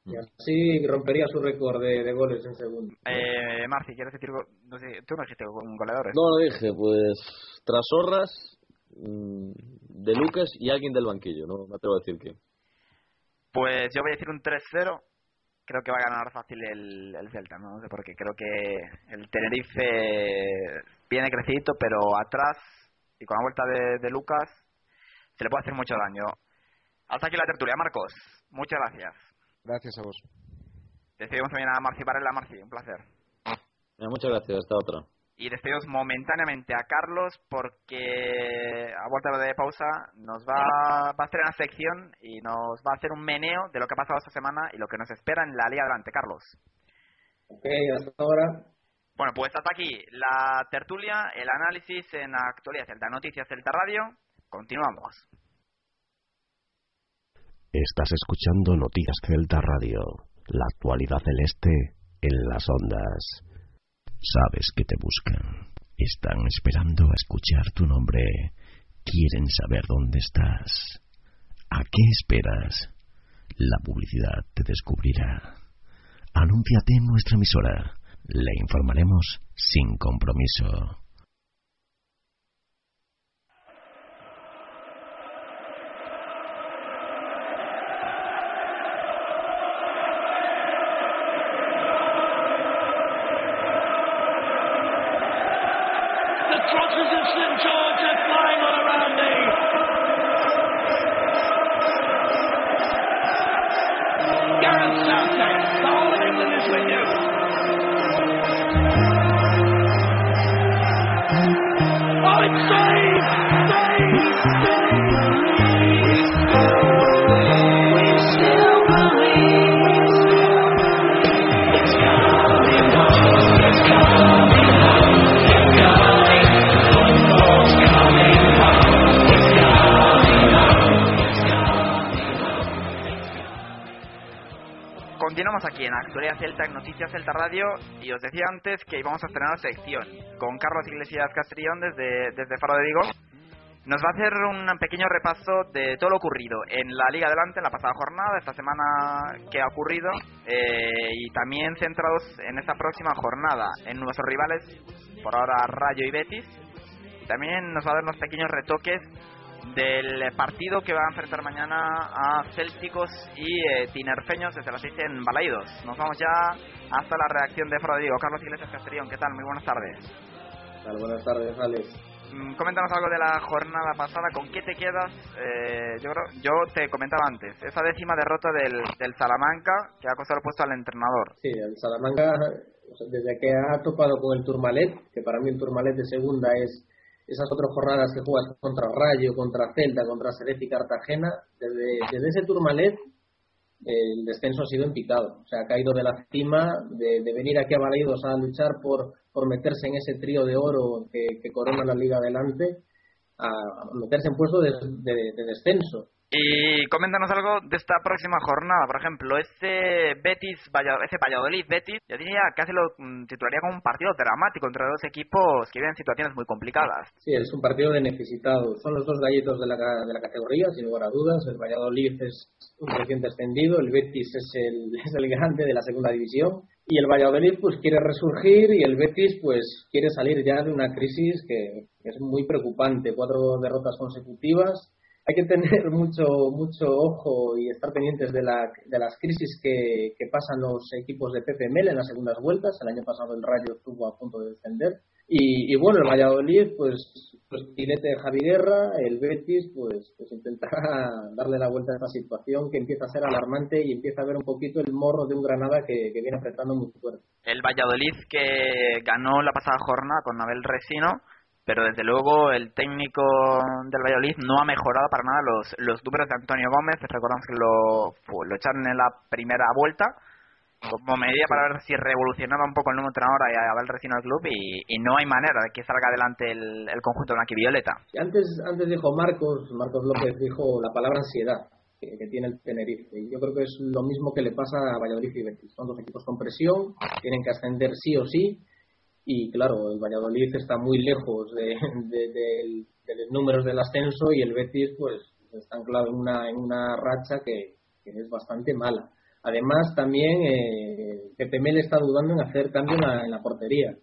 Y así rompería su récord de, de goles en segundo. Eh, Marci, ¿quieres decir? No sé, tú no dijiste go- goleadores. No lo dije, pues Trasorras, mm, de Lucas y alguien del banquillo, no me atrevo a decir quién. Pues yo voy a decir un 3-0. Creo que va a ganar fácil el, el Celta, ¿no? No sé por qué. Creo que el Tenerife viene crecidito, pero atrás y con la vuelta de, de Lucas se le puede hacer mucho daño. Hasta aquí la tertulia, Marcos. Muchas gracias. Gracias a vos. Despedimos también a Marci Varela. Marci, un placer. Muchas gracias, hasta otra. Y despedimos momentáneamente a Carlos porque a vuelta de pausa nos va, va a hacer una sección y nos va a hacer un meneo de lo que ha pasado esta semana y lo que nos espera en la Liga Adelante. Carlos. Ok, hasta ahora. Bueno, pues hasta aquí la tertulia, el análisis en actualidad Celta, Noticias Celta Radio. Continuamos. Estás escuchando Noticias Celta Radio, la actualidad celeste en las ondas. Sabes que te buscan, están esperando a escuchar tu nombre, quieren saber dónde estás. ¿A qué esperas? La publicidad te descubrirá. Anúnciate en nuestra emisora, le informaremos sin compromiso. Continuamos aquí en Actualidad Celta, en Noticias Celta Radio, y os decía antes que íbamos a estrenar sección con Carlos Iglesias Castrillón desde, desde Faro de Vigo. Nos va a hacer un pequeño repaso de todo lo ocurrido en la Liga Adelante en la pasada jornada, esta semana que ha ocurrido, eh, y también centrados en esta próxima jornada en nuestros rivales, por ahora Rayo y Betis. También nos va a dar unos pequeños retoques del partido que va a enfrentar mañana a Célticos y eh, Tinerfeños desde las 6 en Balaidos. Nos vamos ya hasta la reacción de Vigo. Carlos Iglesias Castellón, ¿qué tal? Muy buenas tardes. Tal, buenas tardes, Alex. Mm, Coméntanos algo de la jornada pasada, ¿con qué te quedas? Eh, yo, yo te comentaba antes, esa décima derrota del, del Salamanca que ha costado el puesto al entrenador. Sí, el Salamanca, desde que ha topado con el Turmalet, que para mí el Turmalet de segunda es esas otras jornadas que juegas contra Rayo, contra Celta, contra Seref y Cartagena, desde, ese Turmalet el descenso ha sido en picado. O sea, ha caído de la cima de, venir aquí a Balaidos a luchar por, por meterse en ese trío de oro que, corona la liga adelante, a meterse en puesto de descenso. Y coméntanos algo de esta próxima jornada, por ejemplo, ese Betis, Valla- ese Valladolid Betis, yo diría casi lo mm, titularía como un partido dramático entre dos equipos que viven situaciones muy complicadas. Sí, es un partido de necesitados. Son los dos gallitos de la, de la categoría, sin lugar a dudas. El Valladolid es un recién descendido, el Betis es el, [LAUGHS] es el grande de la segunda división. Y el Valladolid pues quiere resurgir y el Betis pues quiere salir ya de una crisis que es muy preocupante. Cuatro derrotas consecutivas. Hay que tener [LAUGHS] mucho mucho ojo y estar pendientes de, la, de las crisis que, que pasan los equipos de Pepe Mel en las segundas vueltas. El año pasado el Rayo estuvo a punto de descender. Y, bueno, el Valladolid, pues, pues tilete de Javi Guerra, el Betis, pues, pues intentará [LAUGHS] darle la vuelta a esta situación que empieza a ser alarmante y empieza a ver un poquito el morro de un Granada que, que viene apretando muy fuerte. El Valladolid que ganó la pasada jornada con Abel Resino pero desde luego el técnico del Valladolid no ha mejorado para nada los, los números de Antonio Gómez. Recordamos que lo, lo echaron en la primera vuelta como medida para ver si revolucionaba un poco el nuevo entrenador a Abel Recino del club y, y, no hay manera de que salga adelante el, el conjunto blanquivioleta. Antes, antes dijo Marcos, Marcos López dijo la palabra ansiedad que, que, tiene el Tenerife. Y yo creo que es lo mismo que le pasa a Valladolid y Betis. Son dos equipos con presión, tienen que ascender sí o sí. Y claro, el Valladolid está muy lejos de, de, de, de los números del ascenso y el Betis pues está anclado en una, en una racha que, que es bastante mala. Además, también eh, Pepe Mel está dudando en hacer cambio en la, en la portería,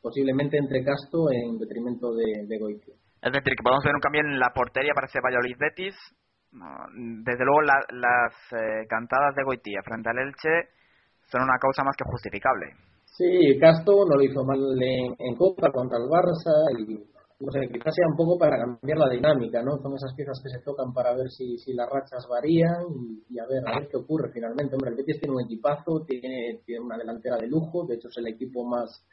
posiblemente entre Casto en detrimento de, de Goitia. Es decir, que podemos ver un cambio en la portería para ese Valladolid Betis. Desde luego, la, las eh, cantadas de Goitia frente al Elche son una causa más que justificable. Sí, Casto no lo hizo mal en, en Copa contra el Barça y no sé, quizás sea un poco para cambiar la dinámica, ¿no? Son esas piezas que se tocan para ver si, si las rachas varían y, y, a ver, a ver qué ocurre finalmente. Hombre, el Betis tiene un equipazo, tiene, tiene una delantera de lujo, de hecho es el equipo más,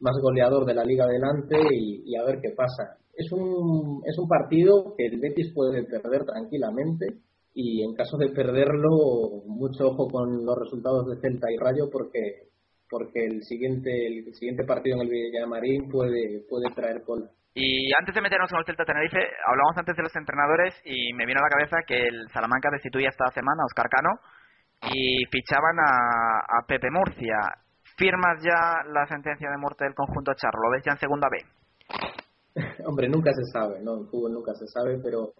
más goleador de la liga adelante y, y, a ver qué pasa. Es un, es un partido que el Betis puede perder tranquilamente y en caso de perderlo, mucho ojo con los resultados de Celta y Rayo porque porque el siguiente el siguiente partido en el Villamarín puede puede traer cola. Y antes de meternos en el Celta Tenerife, hablamos antes de los entrenadores y me vino a la cabeza que el Salamanca destituye esta semana a Oscar Cano y fichaban a, a Pepe Murcia. ¿Firmas ya la sentencia de muerte del conjunto Charlo? ¿Lo ves ya en segunda B? [LAUGHS] Hombre, nunca se sabe, ¿no? En fútbol nunca se sabe, pero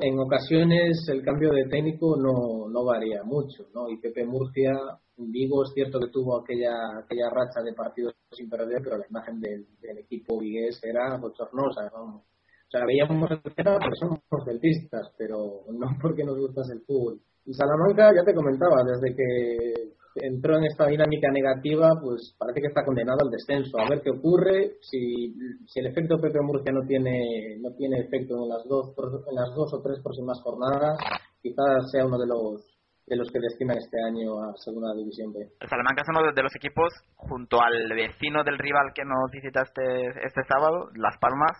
en ocasiones el cambio de técnico no, no varía mucho, ¿no? Y Pepe Murcia, Vigo es cierto que tuvo aquella aquella racha de partidos sin perder, pero la imagen del, equipo vigués era bochornosa, ¿no? O sea, veíamos el tema porque somos celtistas, pero no porque nos gusta el fútbol. Y Salamanca, ya te comentaba, desde que entró en esta dinámica negativa, pues parece que está condenado al descenso. A ver qué ocurre. Si, si el efecto Pepe Murcia no tiene no tiene efecto en las dos en las dos o tres próximas jornadas, quizás sea uno de los de los que destinan este año a Segunda División B. El Salamanca es uno de los equipos, junto al vecino del rival que nos visita este, este sábado, Las Palmas,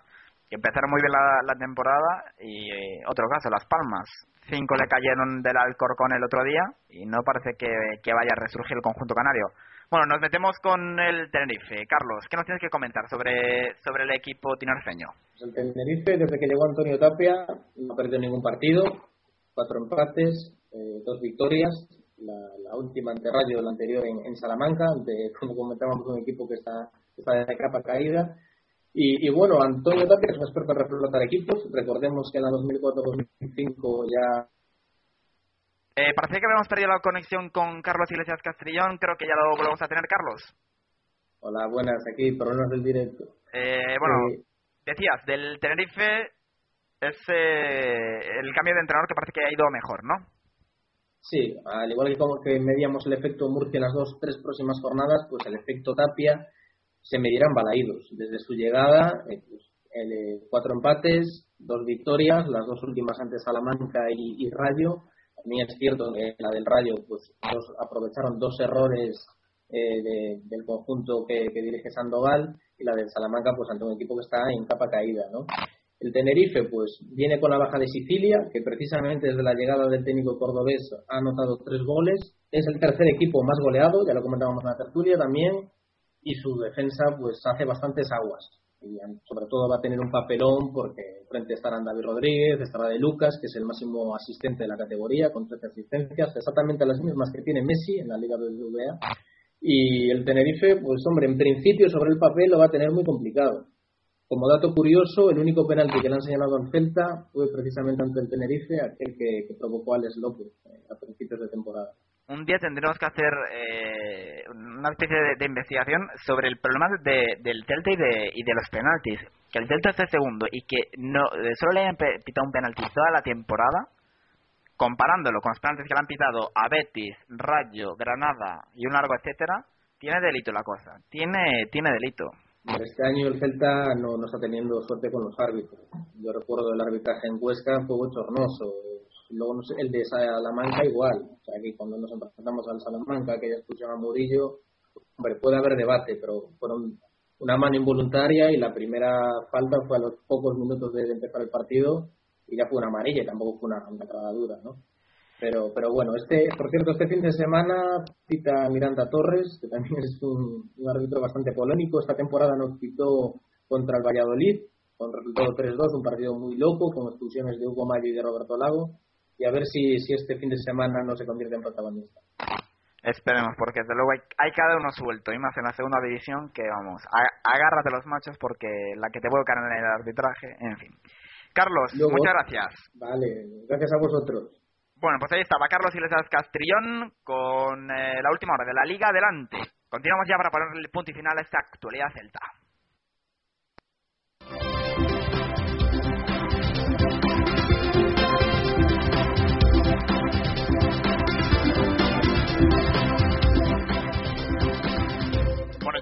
que empezaron muy bien la, la temporada y eh, otro caso, Las Palmas. Cinco le cayeron del Alcorcón el otro día y no parece que, que vaya a resurgir el conjunto canario. Bueno, nos metemos con el Tenerife. Carlos, ¿qué nos tienes que comentar sobre, sobre el equipo tinerfeño? El Tenerife, desde que llegó Antonio Tapia, no ha perdido ningún partido, cuatro empates, eh, dos victorias, la, última ante Rayo, la anterior en, en Salamanca, de, como comentábamos, un equipo que está, está de capa caída. Y, y, bueno, Antonio Tapia es un experto en reflotar equipos. Recordemos que en la 2004-2005 ya. Eh, parece que habíamos perdido la conexión con Carlos Iglesias Castrillón. Creo que ya lo volvemos a tener, Carlos. Hola, buenas. Aquí, problemas del directo. Eh, bueno, eh, decías, del Tenerife es eh, el cambio de entrenador que parece que ha ido mejor, ¿no? Sí, al igual que como que medíamos el efecto Murcia en las dos, tres próximas jornadas, pues el efecto Tapia se medirán balaídos. Desde su llegada, eh, pues, el, eh, cuatro empates, dos victorias, las dos últimas ante Salamanca y, y, Rayo. También es cierto que la del Rayo pues dos, aprovecharon dos errores eh, de, del conjunto que, que, dirige Sandoval y la del Salamanca pues ante un equipo que está en capa caída, ¿no? El Tenerife pues viene con la baja de Sicilia, que precisamente desde la llegada del técnico cordobés ha anotado tres goles. Es el tercer equipo más goleado, ya lo comentábamos en la tertulia también, y su defensa pues hace bastantes aguas y sobre todo va a tener un papelón porque frente estarán David Rodríguez, estará de Lucas, que es el máximo asistente de la categoría, con 13 asistencias, exactamente las mismas que tiene Messi en la Liga BBVA. Y el Tenerife, pues hombre, en principio sobre el papel lo va a tener muy complicado. Como dato curioso, el único penalti que le han señalado en Celta fue precisamente ante el Tenerife, aquel que, que provocó a Alex López eh, a principios de temporada un día tendremos que hacer eh, una especie de, investigación sobre el problema de, del Celta y de, y de los penaltis. Que el Celta esté segundo y que no solo le hayan pitado un penalti toda la temporada, comparándolo con los penaltis que le han pitado a Betis, Rayo, Granada y un largo etcétera, tiene delito la cosa. Tiene, tiene delito. Este año el Celta no, no está teniendo suerte con los árbitros. Yo recuerdo el arbitraje en Huesca fue bochornoso luego no sé, el de Salamanca igual, o sea que cuando nos enfrentamos al Salamanca, que ya escuchaba Murillo, hombre, puede haber debate, pero fueron una mano involuntaria y la primera falta fue a los pocos minutos de empezar el partido y ya fue una amarilla tampoco fue una, una dura, ¿no? Pero, pero bueno, este, por cierto, este fin de semana cita Miranda Torres, que también [LAUGHS] es un, árbitro bastante polémico. Esta temporada nos quitó contra el Valladolid, con resultado 3-2, un partido muy loco, con expulsiones de Hugo Mayo y de Roberto Lago. Y a ver si, si este fin de semana no se convierte en protagonista. Esperemos, porque desde luego hay, hay, cada uno suelto, y más en la segunda división, que vamos, agárrate los machos porque la que te puedo caer en el arbitraje, en fin. Carlos, muchas gracias. Vale, gracias a vosotros. Bueno, pues ahí estaba Carlos Iglesias Castrillón con eh, la última hora de la Liga. Adelante. Continuamos ya para ponerle el punto y final a esta actualidad celta.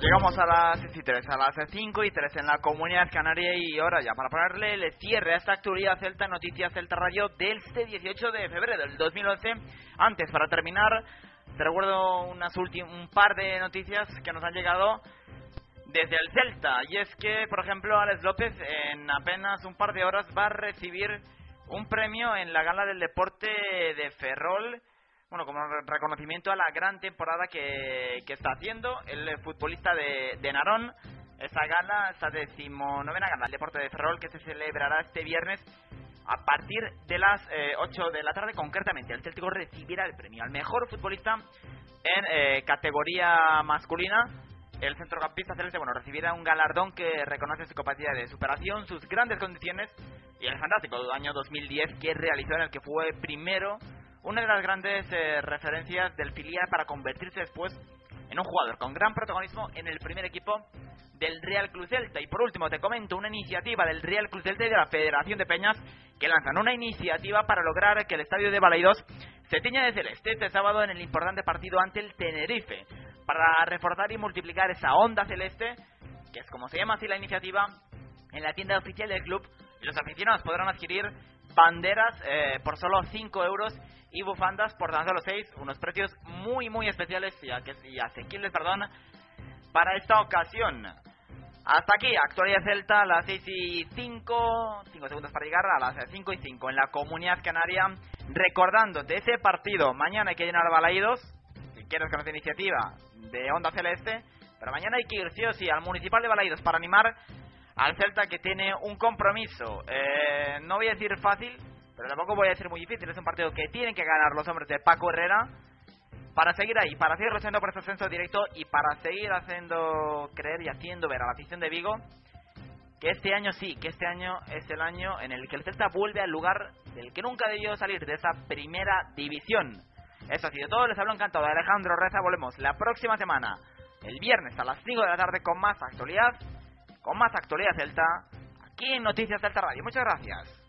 Llegamos a las 6 y 3, a las 5 y 3 en la Comunidad Canaria y ahora ya para ponerle el cierre a esta actualidad Celta, Noticias Celta Radio del este 18 de febrero del 2011. Antes, para terminar, te recuerdo unas un par de noticias que nos han llegado desde el Celta. Y es que, por ejemplo, Alex López en apenas un par de horas va a recibir un premio en la gala del deporte de Ferrol bueno, como reconocimiento a la gran temporada que, que está haciendo el futbolista de, de Narón. Esa gala, esa decimonovena gala del deporte de Ferrol que se celebrará este viernes a partir de las eh, 8 de la tarde, concretamente el Céltico recibirá el premio al mejor futbolista en eh, categoría masculina. El centrocampista celeste, bueno, recibirá un galardón que reconoce su capacidad de superación, sus grandes condiciones y el fantástico año 2010 que realizó en el que fue primero una de las grandes eh, referencias del filial para convertirse después en un jugador con gran protagonismo en el primer equipo del Real Cruz Celta. Y por último, te comento una iniciativa del Real Cruz Celta y de la Federación de Peñas que lanzan una iniciativa para lograr que el estadio de Balaidos se tiña de celeste este sábado en el importante partido ante el Tenerife, para reforzar y multiplicar esa onda celeste, que es como se llama así la iniciativa, en la tienda oficial del club. Los aficionados podrán adquirir banderas eh, por solo 5 euros y bufandas por tan solo 6, unos precios muy muy especiales y, asequibles, perdón, para esta ocasión. Hasta aquí, actualidad Celta, a las 6 y 5, 5 segundos para llegar a las 5 y 5 en la Comunidad Canaria. Recordándote ese partido, mañana hay que llenar Balaídos, si quieres con esta iniciativa de Onda Celeste, pero mañana hay que ir sí o sí al Municipal de Balaídos para animar al Celta que tiene un compromiso, eh, no voy a decir fácil, pero tampoco voy a decir muy difícil. Es un partido que tienen que ganar los hombres de Paco Herrera para seguir ahí, para seguir luchando por este ascenso directo y para seguir haciendo creer y haciendo ver a la afición de Vigo que este año sí, que este año es el año en el que el Celta vuelve al lugar del que nunca debió salir, de esa primera división. Eso ha sido todo, les hablo encantado de Alejandro Reza, volvemos la próxima semana, el viernes a las 5 de la tarde con más actualidad con más actualidad Celta, aquí en Noticias Celta Radio. Muchas gracias.